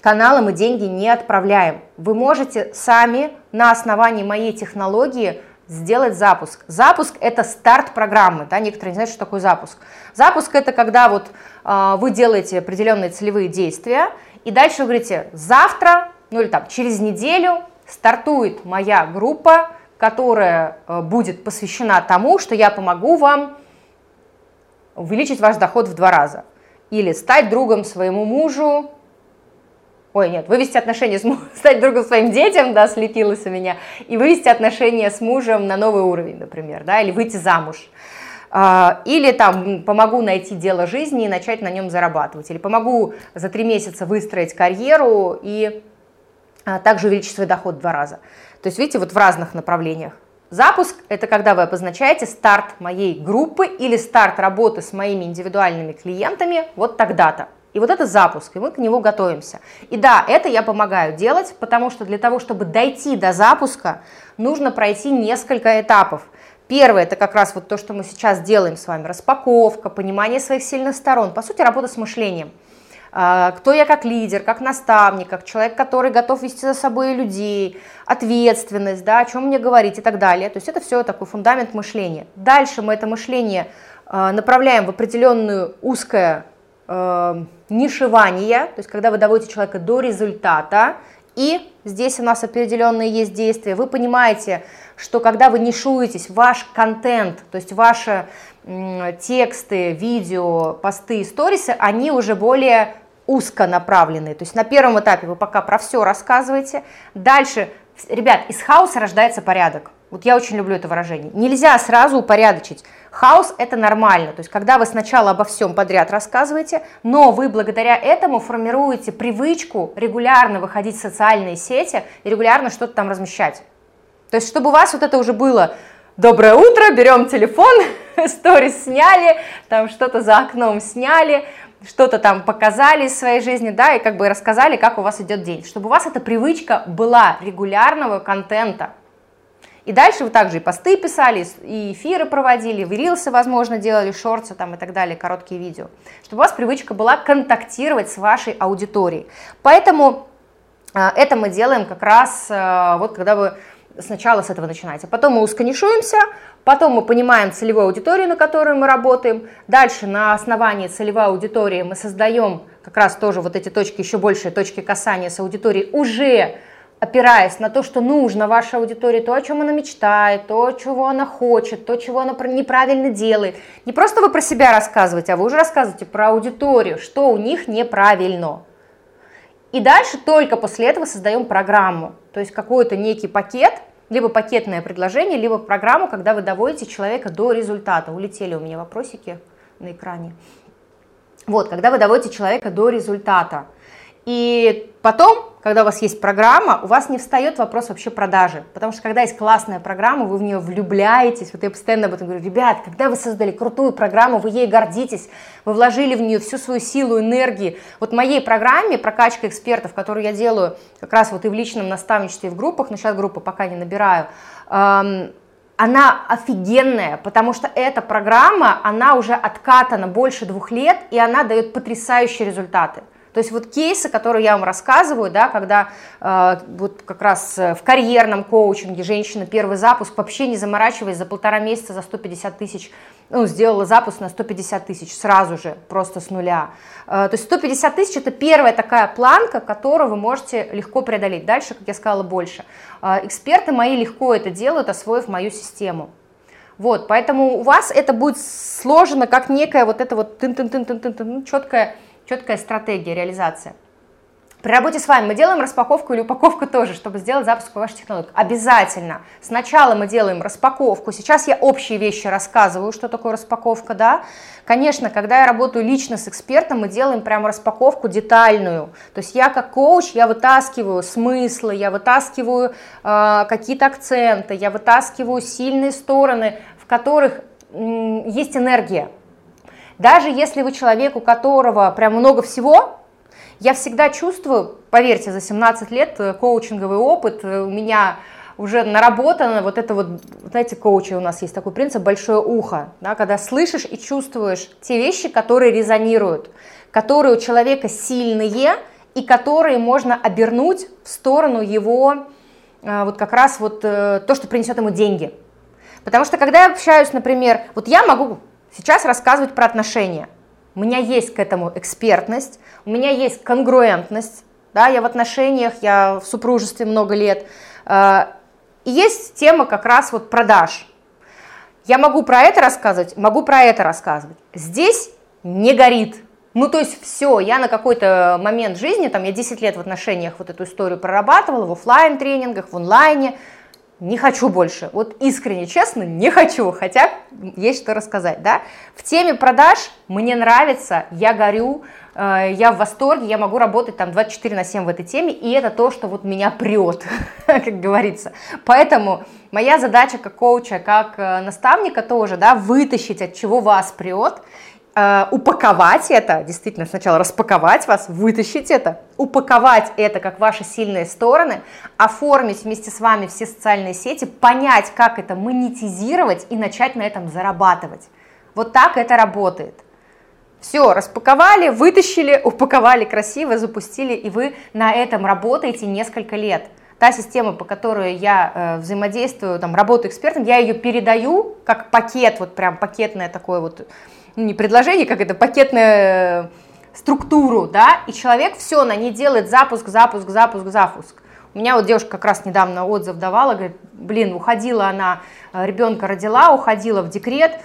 каналы мы деньги не отправляем. Вы можете сами на основании моей технологии сделать запуск. Запуск – это старт программы, да, некоторые не знают, что такое запуск. Запуск – это когда вот э, вы делаете определенные целевые действия, и дальше вы говорите, завтра, ну или там через неделю стартует моя группа, которая э, будет посвящена тому, что я помогу вам увеличить ваш доход в два раза. Или стать другом своему мужу, ой, нет, вывести отношения с мужем, стать другом своим детям, да, слепилось у меня, и вывести отношения с мужем на новый уровень, например, да, или выйти замуж. А, или там помогу найти дело жизни и начать на нем зарабатывать. Или помогу за три месяца выстроить карьеру и а, также увеличить свой доход в два раза. То есть, видите, вот в разных направлениях. Запуск – это когда вы обозначаете старт моей группы или старт работы с моими индивидуальными клиентами вот тогда-то. И вот это запуск, и мы к нему готовимся. И да, это я помогаю делать, потому что для того, чтобы дойти до запуска, нужно пройти несколько этапов. Первое, это как раз вот то, что мы сейчас делаем с вами, распаковка, понимание своих сильных сторон, по сути, работа с мышлением. А, кто я как лидер, как наставник, как человек, который готов вести за собой людей, ответственность, да, о чем мне говорить и так далее. То есть это все такой фундамент мышления. Дальше мы это мышление а, направляем в определенную узкое э, нишевания, то есть когда вы доводите человека до результата, и здесь у нас определенные есть действия, вы понимаете, что когда вы нишуетесь, ваш контент, то есть ваши тексты, видео, посты, сторисы, они уже более узко направленные. То есть на первом этапе вы пока про все рассказываете. Дальше, ребят, из хаоса рождается порядок. Вот я очень люблю это выражение. Нельзя сразу упорядочить. Хаос – это нормально. То есть, когда вы сначала обо всем подряд рассказываете, но вы благодаря этому формируете привычку регулярно выходить в социальные сети и регулярно что-то там размещать. То есть, чтобы у вас вот это уже было «Доброе утро, берем телефон, сторис сняли, там что-то за окном сняли, что-то там показали из своей жизни, да, и как бы рассказали, как у вас идет день. Чтобы у вас эта привычка была регулярного контента – и дальше вы также и посты писали, и эфиры проводили, и рилсы, возможно, делали, шорты там и так далее, короткие видео. Чтобы у вас привычка была контактировать с вашей аудиторией. Поэтому э, это мы делаем как раз э, вот когда вы сначала с этого начинаете. Потом мы усконишуемся, потом мы понимаем целевую аудиторию, на которую мы работаем. Дальше на основании целевой аудитории мы создаем как раз тоже вот эти точки, еще большие точки касания с аудиторией уже опираясь на то, что нужно вашей аудитории, то, о чем она мечтает, то, чего она хочет, то, чего она неправильно делает. Не просто вы про себя рассказываете, а вы уже рассказываете про аудиторию, что у них неправильно. И дальше только после этого создаем программу, то есть какой-то некий пакет, либо пакетное предложение, либо программу, когда вы доводите человека до результата. Улетели у меня вопросики на экране. Вот, когда вы доводите человека до результата. И потом когда у вас есть программа, у вас не встает вопрос вообще продажи. Потому что когда есть классная программа, вы в нее влюбляетесь. Вот я постоянно об этом говорю. Ребят, когда вы создали крутую программу, вы ей гордитесь, вы вложили в нее всю свою силу, энергии. Вот моей программе «Прокачка экспертов», которую я делаю как раз вот и в личном наставничестве, и в группах, но сейчас группы пока не набираю, она офигенная, потому что эта программа, она уже откатана больше двух лет, и она дает потрясающие результаты. То есть вот кейсы, которые я вам рассказываю, да, когда э, вот как раз э, в карьерном коучинге женщина первый запуск, вообще не заморачиваясь, за полтора месяца за 150 тысяч, ну, сделала запуск на 150 тысяч сразу же, просто с нуля. Э, то есть 150 тысяч это первая такая планка, которую вы можете легко преодолеть. Дальше, как я сказала, больше. Э, эксперты мои легко это делают, освоив мою систему. Вот, поэтому у вас это будет сложено как некая вот эта вот тын-тын-тын-тын-тын, четкая четкая стратегия, реализация. При работе с вами мы делаем распаковку или упаковку тоже, чтобы сделать запуск по вашей технологии. Обязательно. Сначала мы делаем распаковку. Сейчас я общие вещи рассказываю, что такое распаковка, да. Конечно, когда я работаю лично с экспертом, мы делаем прямо распаковку детальную. То есть я как коуч, я вытаскиваю смыслы, я вытаскиваю э, какие-то акценты, я вытаскиваю сильные стороны, в которых есть энергия. Даже если вы человек, у которого прям много всего, я всегда чувствую, поверьте, за 17 лет э, коучинговый опыт, э, у меня уже наработано вот это вот, знаете, коучи у нас есть такой принцип большое ухо, да, когда слышишь и чувствуешь те вещи, которые резонируют, которые у человека сильные и которые можно обернуть в сторону его э, вот как раз вот то, что принесет ему деньги. Потому что когда я общаюсь, например, вот я могу сейчас рассказывать про отношения. У меня есть к этому экспертность, у меня есть конгруентность, да, я в отношениях, я в супружестве много лет. Э, и есть тема как раз вот продаж. Я могу про это рассказывать, могу про это рассказывать. Здесь не горит. Ну, то есть все, я на какой-то момент жизни, там я 10 лет в отношениях вот эту историю прорабатывала, в офлайн тренингах в онлайне, не хочу больше. Вот искренне, честно, не хочу, хотя есть что рассказать, да. В теме продаж мне нравится, я горю, э, я в восторге, я могу работать там 24 на 7 в этой теме, и это то, что вот меня прет, как говорится. Поэтому моя задача как коуча, как э, наставника тоже, да, вытащить от чего вас прет, упаковать это, действительно сначала распаковать вас, вытащить это, упаковать это как ваши сильные стороны, оформить вместе с вами все социальные сети, понять, как это монетизировать и начать на этом зарабатывать. Вот так это работает. Все, распаковали, вытащили, упаковали красиво, запустили, и вы на этом работаете несколько лет. Та система, по которой я э, взаимодействую, там, работаю экспертом, я ее передаю как пакет, вот прям пакетное такое вот ну, не предложение, как это, пакетную э, структуру, да, и человек все на ней делает запуск, запуск, запуск, запуск. У меня вот девушка как раз недавно отзыв давала, говорит, блин, уходила она, э, ребенка родила, уходила в декрет,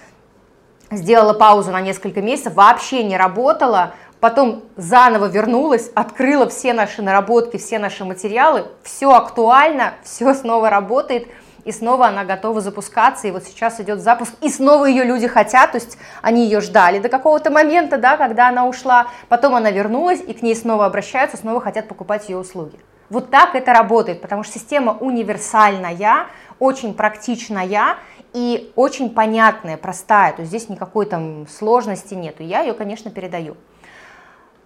сделала паузу на несколько месяцев, вообще не работала, потом заново вернулась, открыла все наши наработки, все наши материалы, все актуально, все снова работает – и снова она готова запускаться, и вот сейчас идет запуск, и снова ее люди хотят, то есть они ее ждали до какого-то момента, да, когда она ушла, потом она вернулась, и к ней снова обращаются, снова хотят покупать ее услуги. Вот так это работает, потому что система универсальная, очень практичная и очень понятная, простая, то есть здесь никакой там сложности нету, я ее, конечно, передаю.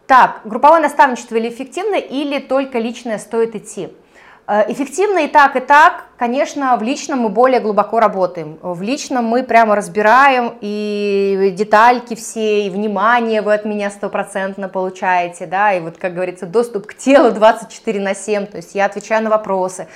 Так, групповое наставничество или эффективно, или только личное стоит идти? Э, эффективно и так, и так, конечно, в личном мы более глубоко работаем. В личном мы прямо разбираем и детальки все, и внимание вы от меня стопроцентно получаете, да, и вот, как говорится, доступ к телу 24 на 7, то есть я отвечаю на вопросы.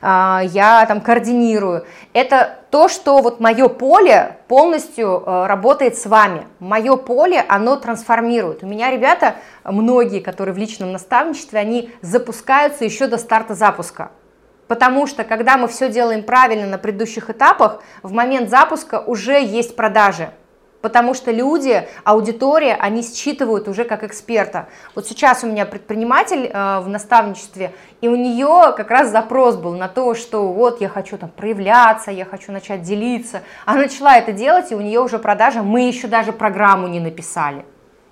А, я там координирую. Это то, что вот мое поле полностью э, работает с вами. Мое поле, оно трансформирует. У меня ребята, многие, которые в личном наставничестве, они запускаются еще до старта запуска. Потому что когда мы все делаем правильно на предыдущих этапах, в момент запуска уже есть продажи. Потому что люди, аудитория, они считывают уже как эксперта. Вот сейчас у меня предприниматель э, в наставничестве, и у нее как раз запрос был на то, что вот я хочу там проявляться, я хочу начать делиться. Она начала это делать, и у нее уже продажа, мы еще даже программу не написали.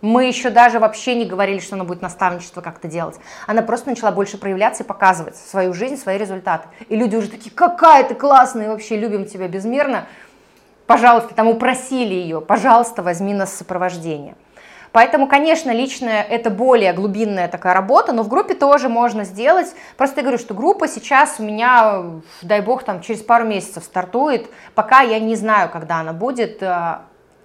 Мы еще даже вообще не говорили, что она будет наставничество как-то делать. Она просто начала больше проявляться и показывать свою жизнь, свои результаты. И люди уже такие, какая ты классная, вообще любим тебя безмерно пожалуйста, там упросили ее, пожалуйста, возьми нас сопровождение. Поэтому, конечно, личная это более глубинная такая работа, но в группе тоже можно сделать. Просто я говорю, что группа сейчас у меня, дай бог, там через пару месяцев стартует, пока я не знаю, когда она будет. Э,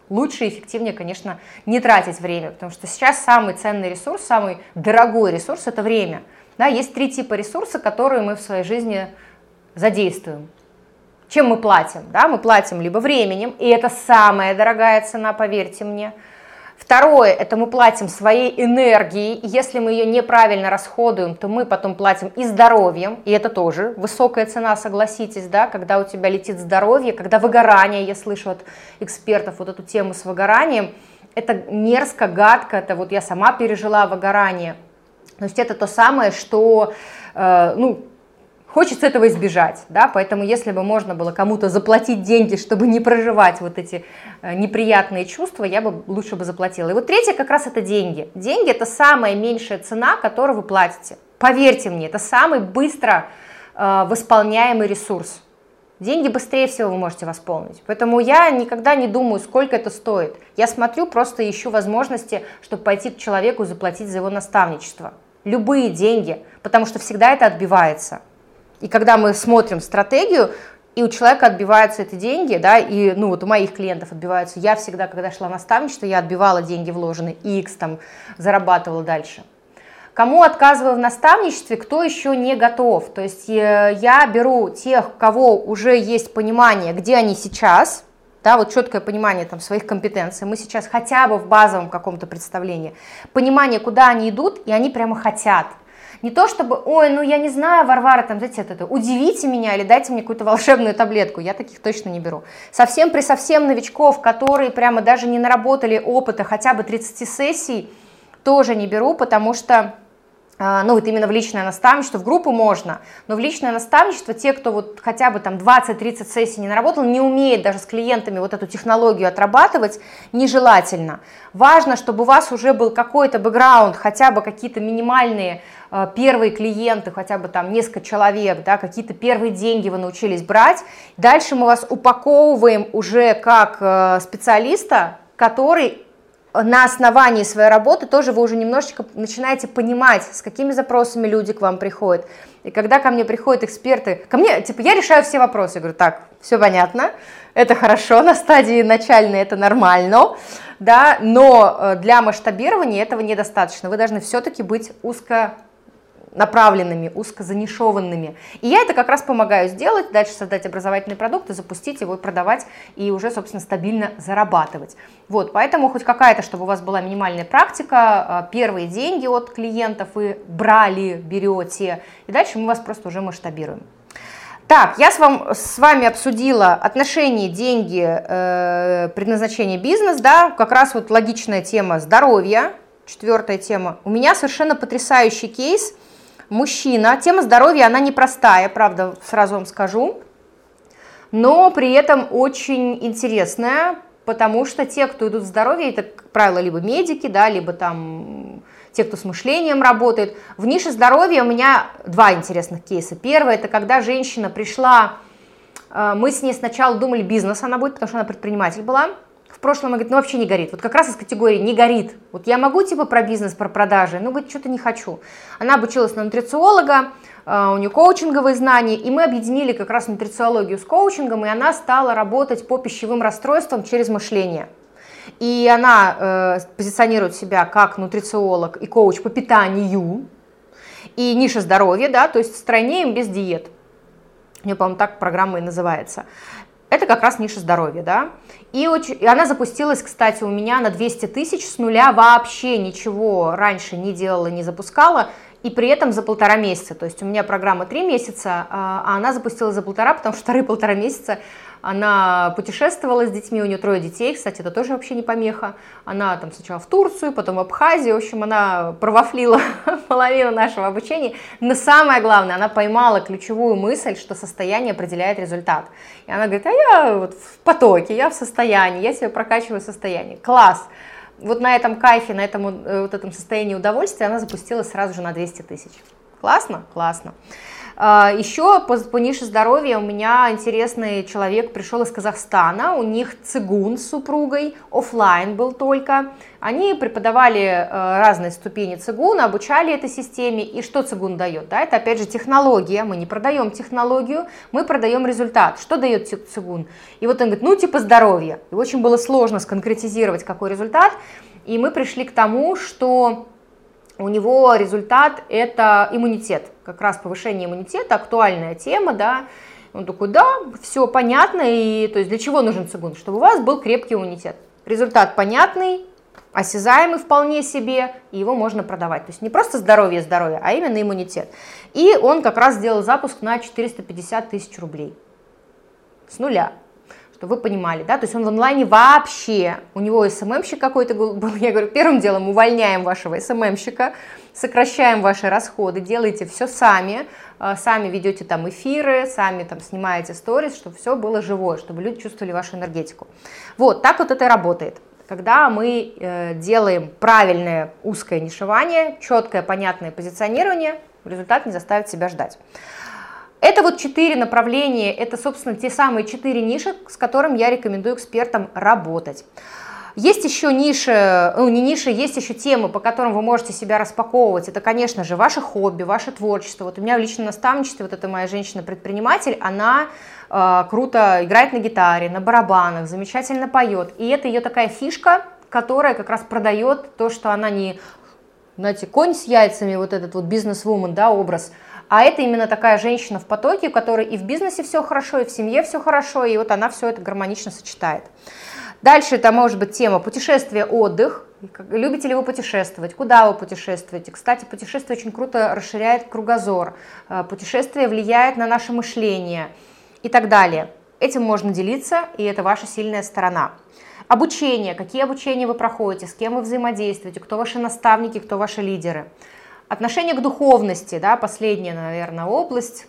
лучше и эффективнее, конечно, не тратить время, потому что сейчас самый ценный ресурс, самый дорогой ресурс – это время. Да, есть три типа ресурса, которые мы в своей жизни задействуем. Чем мы платим? Да, мы платим либо временем, и это самая дорогая цена, поверьте мне – Второе, это мы платим своей энергией, если мы ее неправильно расходуем, то мы потом платим и здоровьем, и это тоже высокая цена, согласитесь, да, когда у тебя летит здоровье, когда выгорание, я слышу от экспертов вот эту тему с выгоранием, это мерзко, гадко, это вот я сама пережила выгорание, то есть это то самое, что, э, ну, Хочется этого избежать, да, поэтому если бы можно было кому-то заплатить деньги, чтобы не проживать вот эти э, неприятные чувства, я бы лучше бы заплатила. И вот третье как раз это деньги. Деньги это самая меньшая цена, которую вы платите. Поверьте мне, это самый быстро э, восполняемый ресурс. Деньги быстрее всего вы можете восполнить. Поэтому я никогда не думаю, сколько это стоит. Я смотрю, просто ищу возможности, чтобы пойти к человеку и заплатить за его наставничество. Любые деньги, потому что всегда это отбивается. И когда мы смотрим стратегию, и у человека отбиваются эти деньги, да, и, ну, вот у моих клиентов отбиваются. Я всегда, когда шла на наставничество, я отбивала деньги вложенные, и X там зарабатывала дальше. Кому отказываю в наставничестве, кто еще не готов. То есть э, я беру тех, у кого уже есть понимание, где они сейчас, да, вот четкое понимание там своих компетенций, мы сейчас хотя бы в базовом каком-то представлении, понимание, куда они идут, и они прямо хотят – не то чтобы, ой, ну я не знаю, Варвара, там, знаете, это, удивите меня или дайте мне какую-то волшебную таблетку. Я таких точно не беру. Совсем при совсем новичков, которые прямо даже не наработали опыта хотя бы 30 сессий, тоже не беру, потому что ну вот именно в личное наставничество, в группу можно, но в личное наставничество те, кто вот хотя бы там 20-30 сессий не наработал, не умеет даже с клиентами вот эту технологию отрабатывать, нежелательно. Важно, чтобы у вас уже был какой-то бэкграунд, хотя бы какие-то минимальные э, первые клиенты, хотя бы там несколько человек, да, какие-то первые деньги вы научились брать. Дальше мы вас упаковываем уже как э, специалиста, который на основании своей работы тоже вы уже немножечко начинаете понимать, с какими запросами люди к вам приходят. И когда ко мне приходят эксперты, ко мне, типа, я решаю все вопросы, я говорю, так, все понятно, это хорошо, на стадии начальной это нормально, да, но э, для масштабирования этого недостаточно, вы должны все-таки быть узко направленными, узкозанишованными. И я это как раз помогаю сделать, дальше создать образовательный продукт и запустить его, продавать, и уже, собственно, стабильно зарабатывать. Вот, поэтому хоть какая-то, чтобы у вас была минимальная практика, а, первые деньги от клиентов вы брали, берете, и дальше мы вас просто уже масштабируем. Так, я с, вам, с вами обсудила отношения, деньги, э, предназначение бизнес, да, как раз вот логичная тема здоровья, четвертая тема. У меня совершенно потрясающий кейс – мужчина. Тема здоровья, она непростая, правда, сразу вам скажу, но при этом очень интересная, потому что те, кто идут в здоровье, это, как правило, либо медики, да, либо там те, кто с мышлением работает. В нише здоровья у меня два интересных кейса. Первое, это когда женщина пришла, э, мы с ней сначала думали, бизнес она будет, потому что она предприниматель была, прошлом, она говорит, ну вообще не горит. Вот как раз из категории не горит. Вот я могу типа про бизнес, про продажи, но говорит, что-то не хочу. Она обучилась на нутрициолога, а, у нее коучинговые знания, и мы объединили как раз нутрициологию с коучингом, и она стала работать по пищевым расстройствам через мышление. И она э, позиционирует себя как нутрициолог и коуч по питанию, и ниша здоровья, да, то есть стройнеем без диет. У нее, по-моему, так программа и называется. Это как раз ниша здоровья, да. И, очень, и она запустилась, кстати, у меня на 200 тысяч с нуля вообще ничего раньше не делала, не запускала. И при этом за полтора месяца. То есть у меня программа три месяца, а, а она запустилась за полтора, потому что вторые полтора месяца она путешествовала с детьми, у нее трое детей, кстати, это тоже вообще не помеха. Она там сначала в Турцию, потом в Абхазию, в общем, она провафлила половину нашего обучения. Но самое главное, она поймала ключевую мысль, что состояние определяет результат. И она говорит, а я вот в потоке, я в состоянии, я себе прокачиваю состояние. Класс! Вот на этом кайфе, на этом, э, вот этом состоянии удовольствия она запустилась сразу же на 200 тысяч. Классно? Классно. А, Еще по, по нише здоровья у меня интересный человек пришел из Казахстана, у них цигун с супругой, офлайн был только. Они преподавали э, разные ступени цигуна, обучали этой системе. И что цигун дает? Да, это опять же технология, мы не продаем технологию, мы продаем результат. Что дает цигун? И вот он говорит, ну типа здоровье. И очень было сложно сконкретизировать, какой результат. И мы пришли к тому, что у него результат это иммунитет, как раз повышение иммунитета, актуальная тема, да, он такой, да, все понятно, и то есть для чего нужен цигун? Чтобы у вас был крепкий иммунитет. Результат понятный, осязаемый вполне себе, и его можно продавать. То есть не просто здоровье, здоровье, а именно иммунитет. И он как раз сделал запуск на 450 тысяч рублей с нуля чтобы вы понимали, да, то есть он в онлайне вообще, у него СММщик какой-то был, я говорю, первым делом увольняем вашего СММщика, сокращаем ваши расходы, делайте все сами, а, сами ведете там эфиры, сами там снимаете сторис, чтобы все было живое, чтобы люди чувствовали вашу энергетику. Вот, так вот это и работает. Когда мы э, делаем правильное узкое нишевание, четкое, понятное позиционирование, результат не заставит себя ждать. Это вот четыре направления, это, собственно, те самые четыре ниши, с которыми я рекомендую экспертам работать. Есть еще ниши, ну не ниши, есть еще темы, по которым вы можете себя распаковывать. Это, конечно же, ваше хобби, ваше творчество. Вот у меня в личном наставничестве, вот эта моя женщина-предприниматель, она э, круто играет на гитаре, на барабанах, замечательно поет. И это ее такая фишка, которая как раз продает то, что она не, знаете, конь с яйцами, вот этот вот бизнес-вумен, да, образ – а это именно такая женщина в потоке, у которой и в бизнесе все хорошо, и в семье все хорошо, и вот она все это гармонично сочетает. Дальше это может быть тема путешествия, отдых. Любите ли вы путешествовать? Куда вы путешествуете? Кстати, путешествие очень круто расширяет кругозор. Э, путешествие влияет на наше мышление и так далее. Этим можно делиться, и это ваша сильная сторона. Обучение. Какие обучения вы проходите? С кем вы взаимодействуете? Кто ваши наставники? Кто ваши лидеры? Отношение к духовности, да, последняя, наверное, область,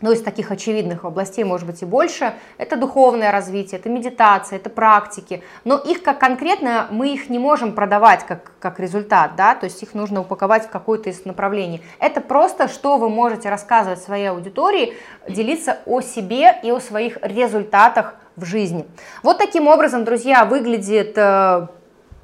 ну, из таких очевидных областей, может быть, и больше, это духовное развитие, это медитация, это практики, но их как конкретно, мы их не можем продавать как, как результат, да, то есть их нужно упаковать в какое-то из направлений. Это просто, что вы можете рассказывать своей аудитории, делиться о себе и о своих результатах в жизни. Вот таким образом, друзья, выглядит э,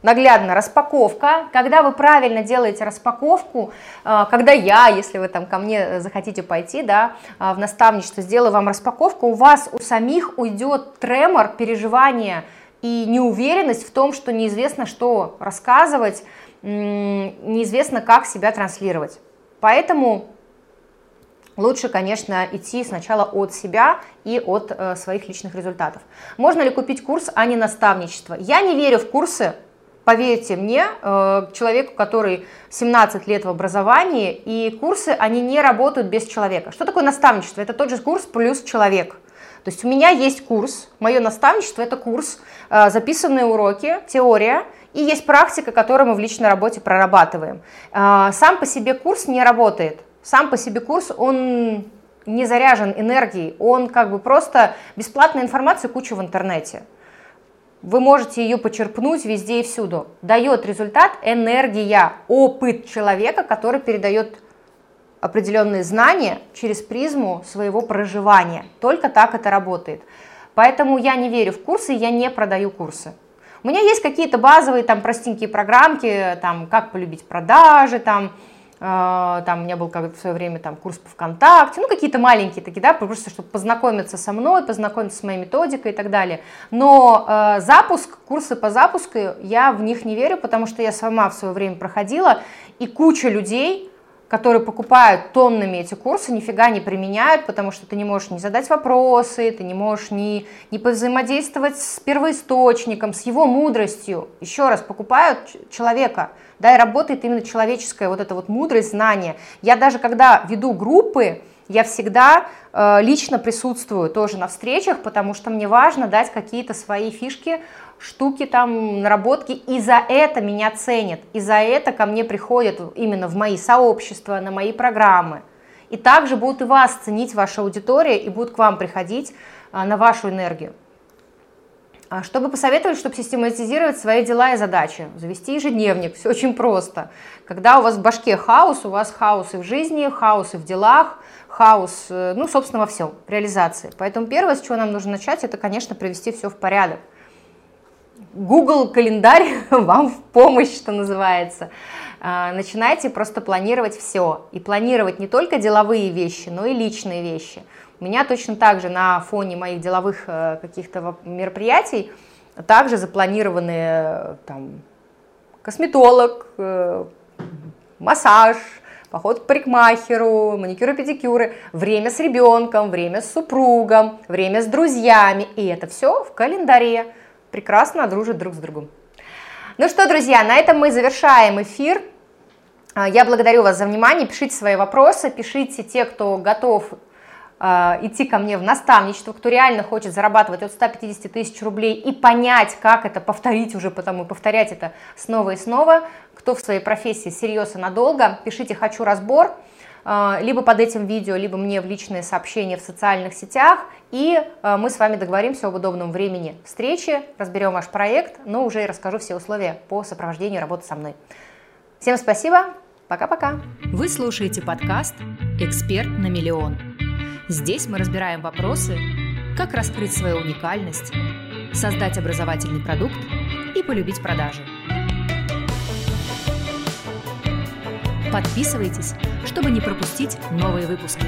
наглядно распаковка. Когда вы правильно делаете распаковку, э, когда я, если вы там ко мне захотите пойти, да, э, в наставничество, сделаю вам распаковку, у вас у самих уйдет тремор, переживание и неуверенность в том, что неизвестно, что рассказывать, неизвестно, как себя транслировать. Поэтому лучше, конечно, идти сначала от себя и от э, своих личных результатов. Можно ли купить курс, а не наставничество? Я не верю в курсы, Поверьте мне, э, человеку, который 17 лет в образовании, и курсы, они не работают без человека. Что такое наставничество? Это тот же курс плюс человек. То есть у меня есть курс, мое наставничество – это курс, э, записанные уроки, теория, и есть практика, которую мы в личной работе прорабатываем. Э, сам по себе курс не работает. Сам по себе курс, он не заряжен энергией, он как бы просто бесплатная информация, куча в интернете. Вы можете ее почерпнуть везде и всюду. Дает результат энергия, опыт человека, который передает определенные знания через призму своего проживания. Только так это работает. Поэтому я не верю в курсы, я не продаю курсы. У меня есть какие-то базовые там простенькие программки, там как полюбить продажи, там там у меня был как в свое время там курс по ВКонтакте, ну какие-то маленькие такие, да, просто чтобы познакомиться со мной, познакомиться с моей методикой и так далее. Но э, запуск, курсы по запуску, я в них не верю, потому что я сама в свое время проходила, и куча людей которые покупают тоннами эти курсы, нифига не применяют, потому что ты не можешь не задать вопросы, ты не можешь не, не повзаимодействовать с первоисточником, с его мудростью. Еще раз, покупают человека, да, и работает именно человеческая вот эта вот мудрость, знание. Я даже когда веду группы, я всегда э, лично присутствую тоже на встречах, потому что мне важно дать какие-то свои фишки, штуки, там, наработки, и за это меня ценят, и за это ко мне приходят именно в мои сообщества, на мои программы. И также будут и вас ценить ваша аудитория, и будут к вам приходить э, на вашу энергию. А чтобы посоветовать, чтобы систематизировать свои дела и задачи, завести ежедневник, все очень просто. Когда у вас в башке хаос, у вас хаос и в жизни, хаос и в делах, хаос, э, ну, собственно, во всем, в реализации. Поэтому первое, с чего нам нужно начать, это, конечно, привести все в порядок. Google календарь вам в помощь, что называется. А, начинайте просто планировать все. И планировать не только деловые вещи, но и личные вещи – меня точно так же на фоне моих деловых э, каких-то мероприятий также запланированы э, там, косметолог, э, массаж, поход к парикмахеру, маникюры, педикюры, время с ребенком, время с супругом, время с друзьями. И это все в календаре. Прекрасно дружит друг с другом. Ну что, друзья, на этом мы завершаем эфир. Я благодарю вас за внимание. Пишите свои вопросы, пишите те, кто готов идти ко мне в наставничество, кто реально хочет зарабатывать от 150 тысяч рублей и понять, как это повторить уже, потому повторять это снова и снова, кто в своей профессии серьезно надолго, пишите «хочу разбор», э, либо под этим видео, либо мне в личные сообщения в социальных сетях, и э, мы с вами договоримся об удобном времени встречи, разберем ваш проект, но уже и расскажу все условия по сопровождению работы со мной. Всем спасибо, пока-пока. Вы слушаете подкаст «Эксперт на миллион». Здесь мы разбираем вопросы, как раскрыть свою уникальность, создать образовательный продукт и полюбить продажи. Подписывайтесь, чтобы не пропустить новые выпуски.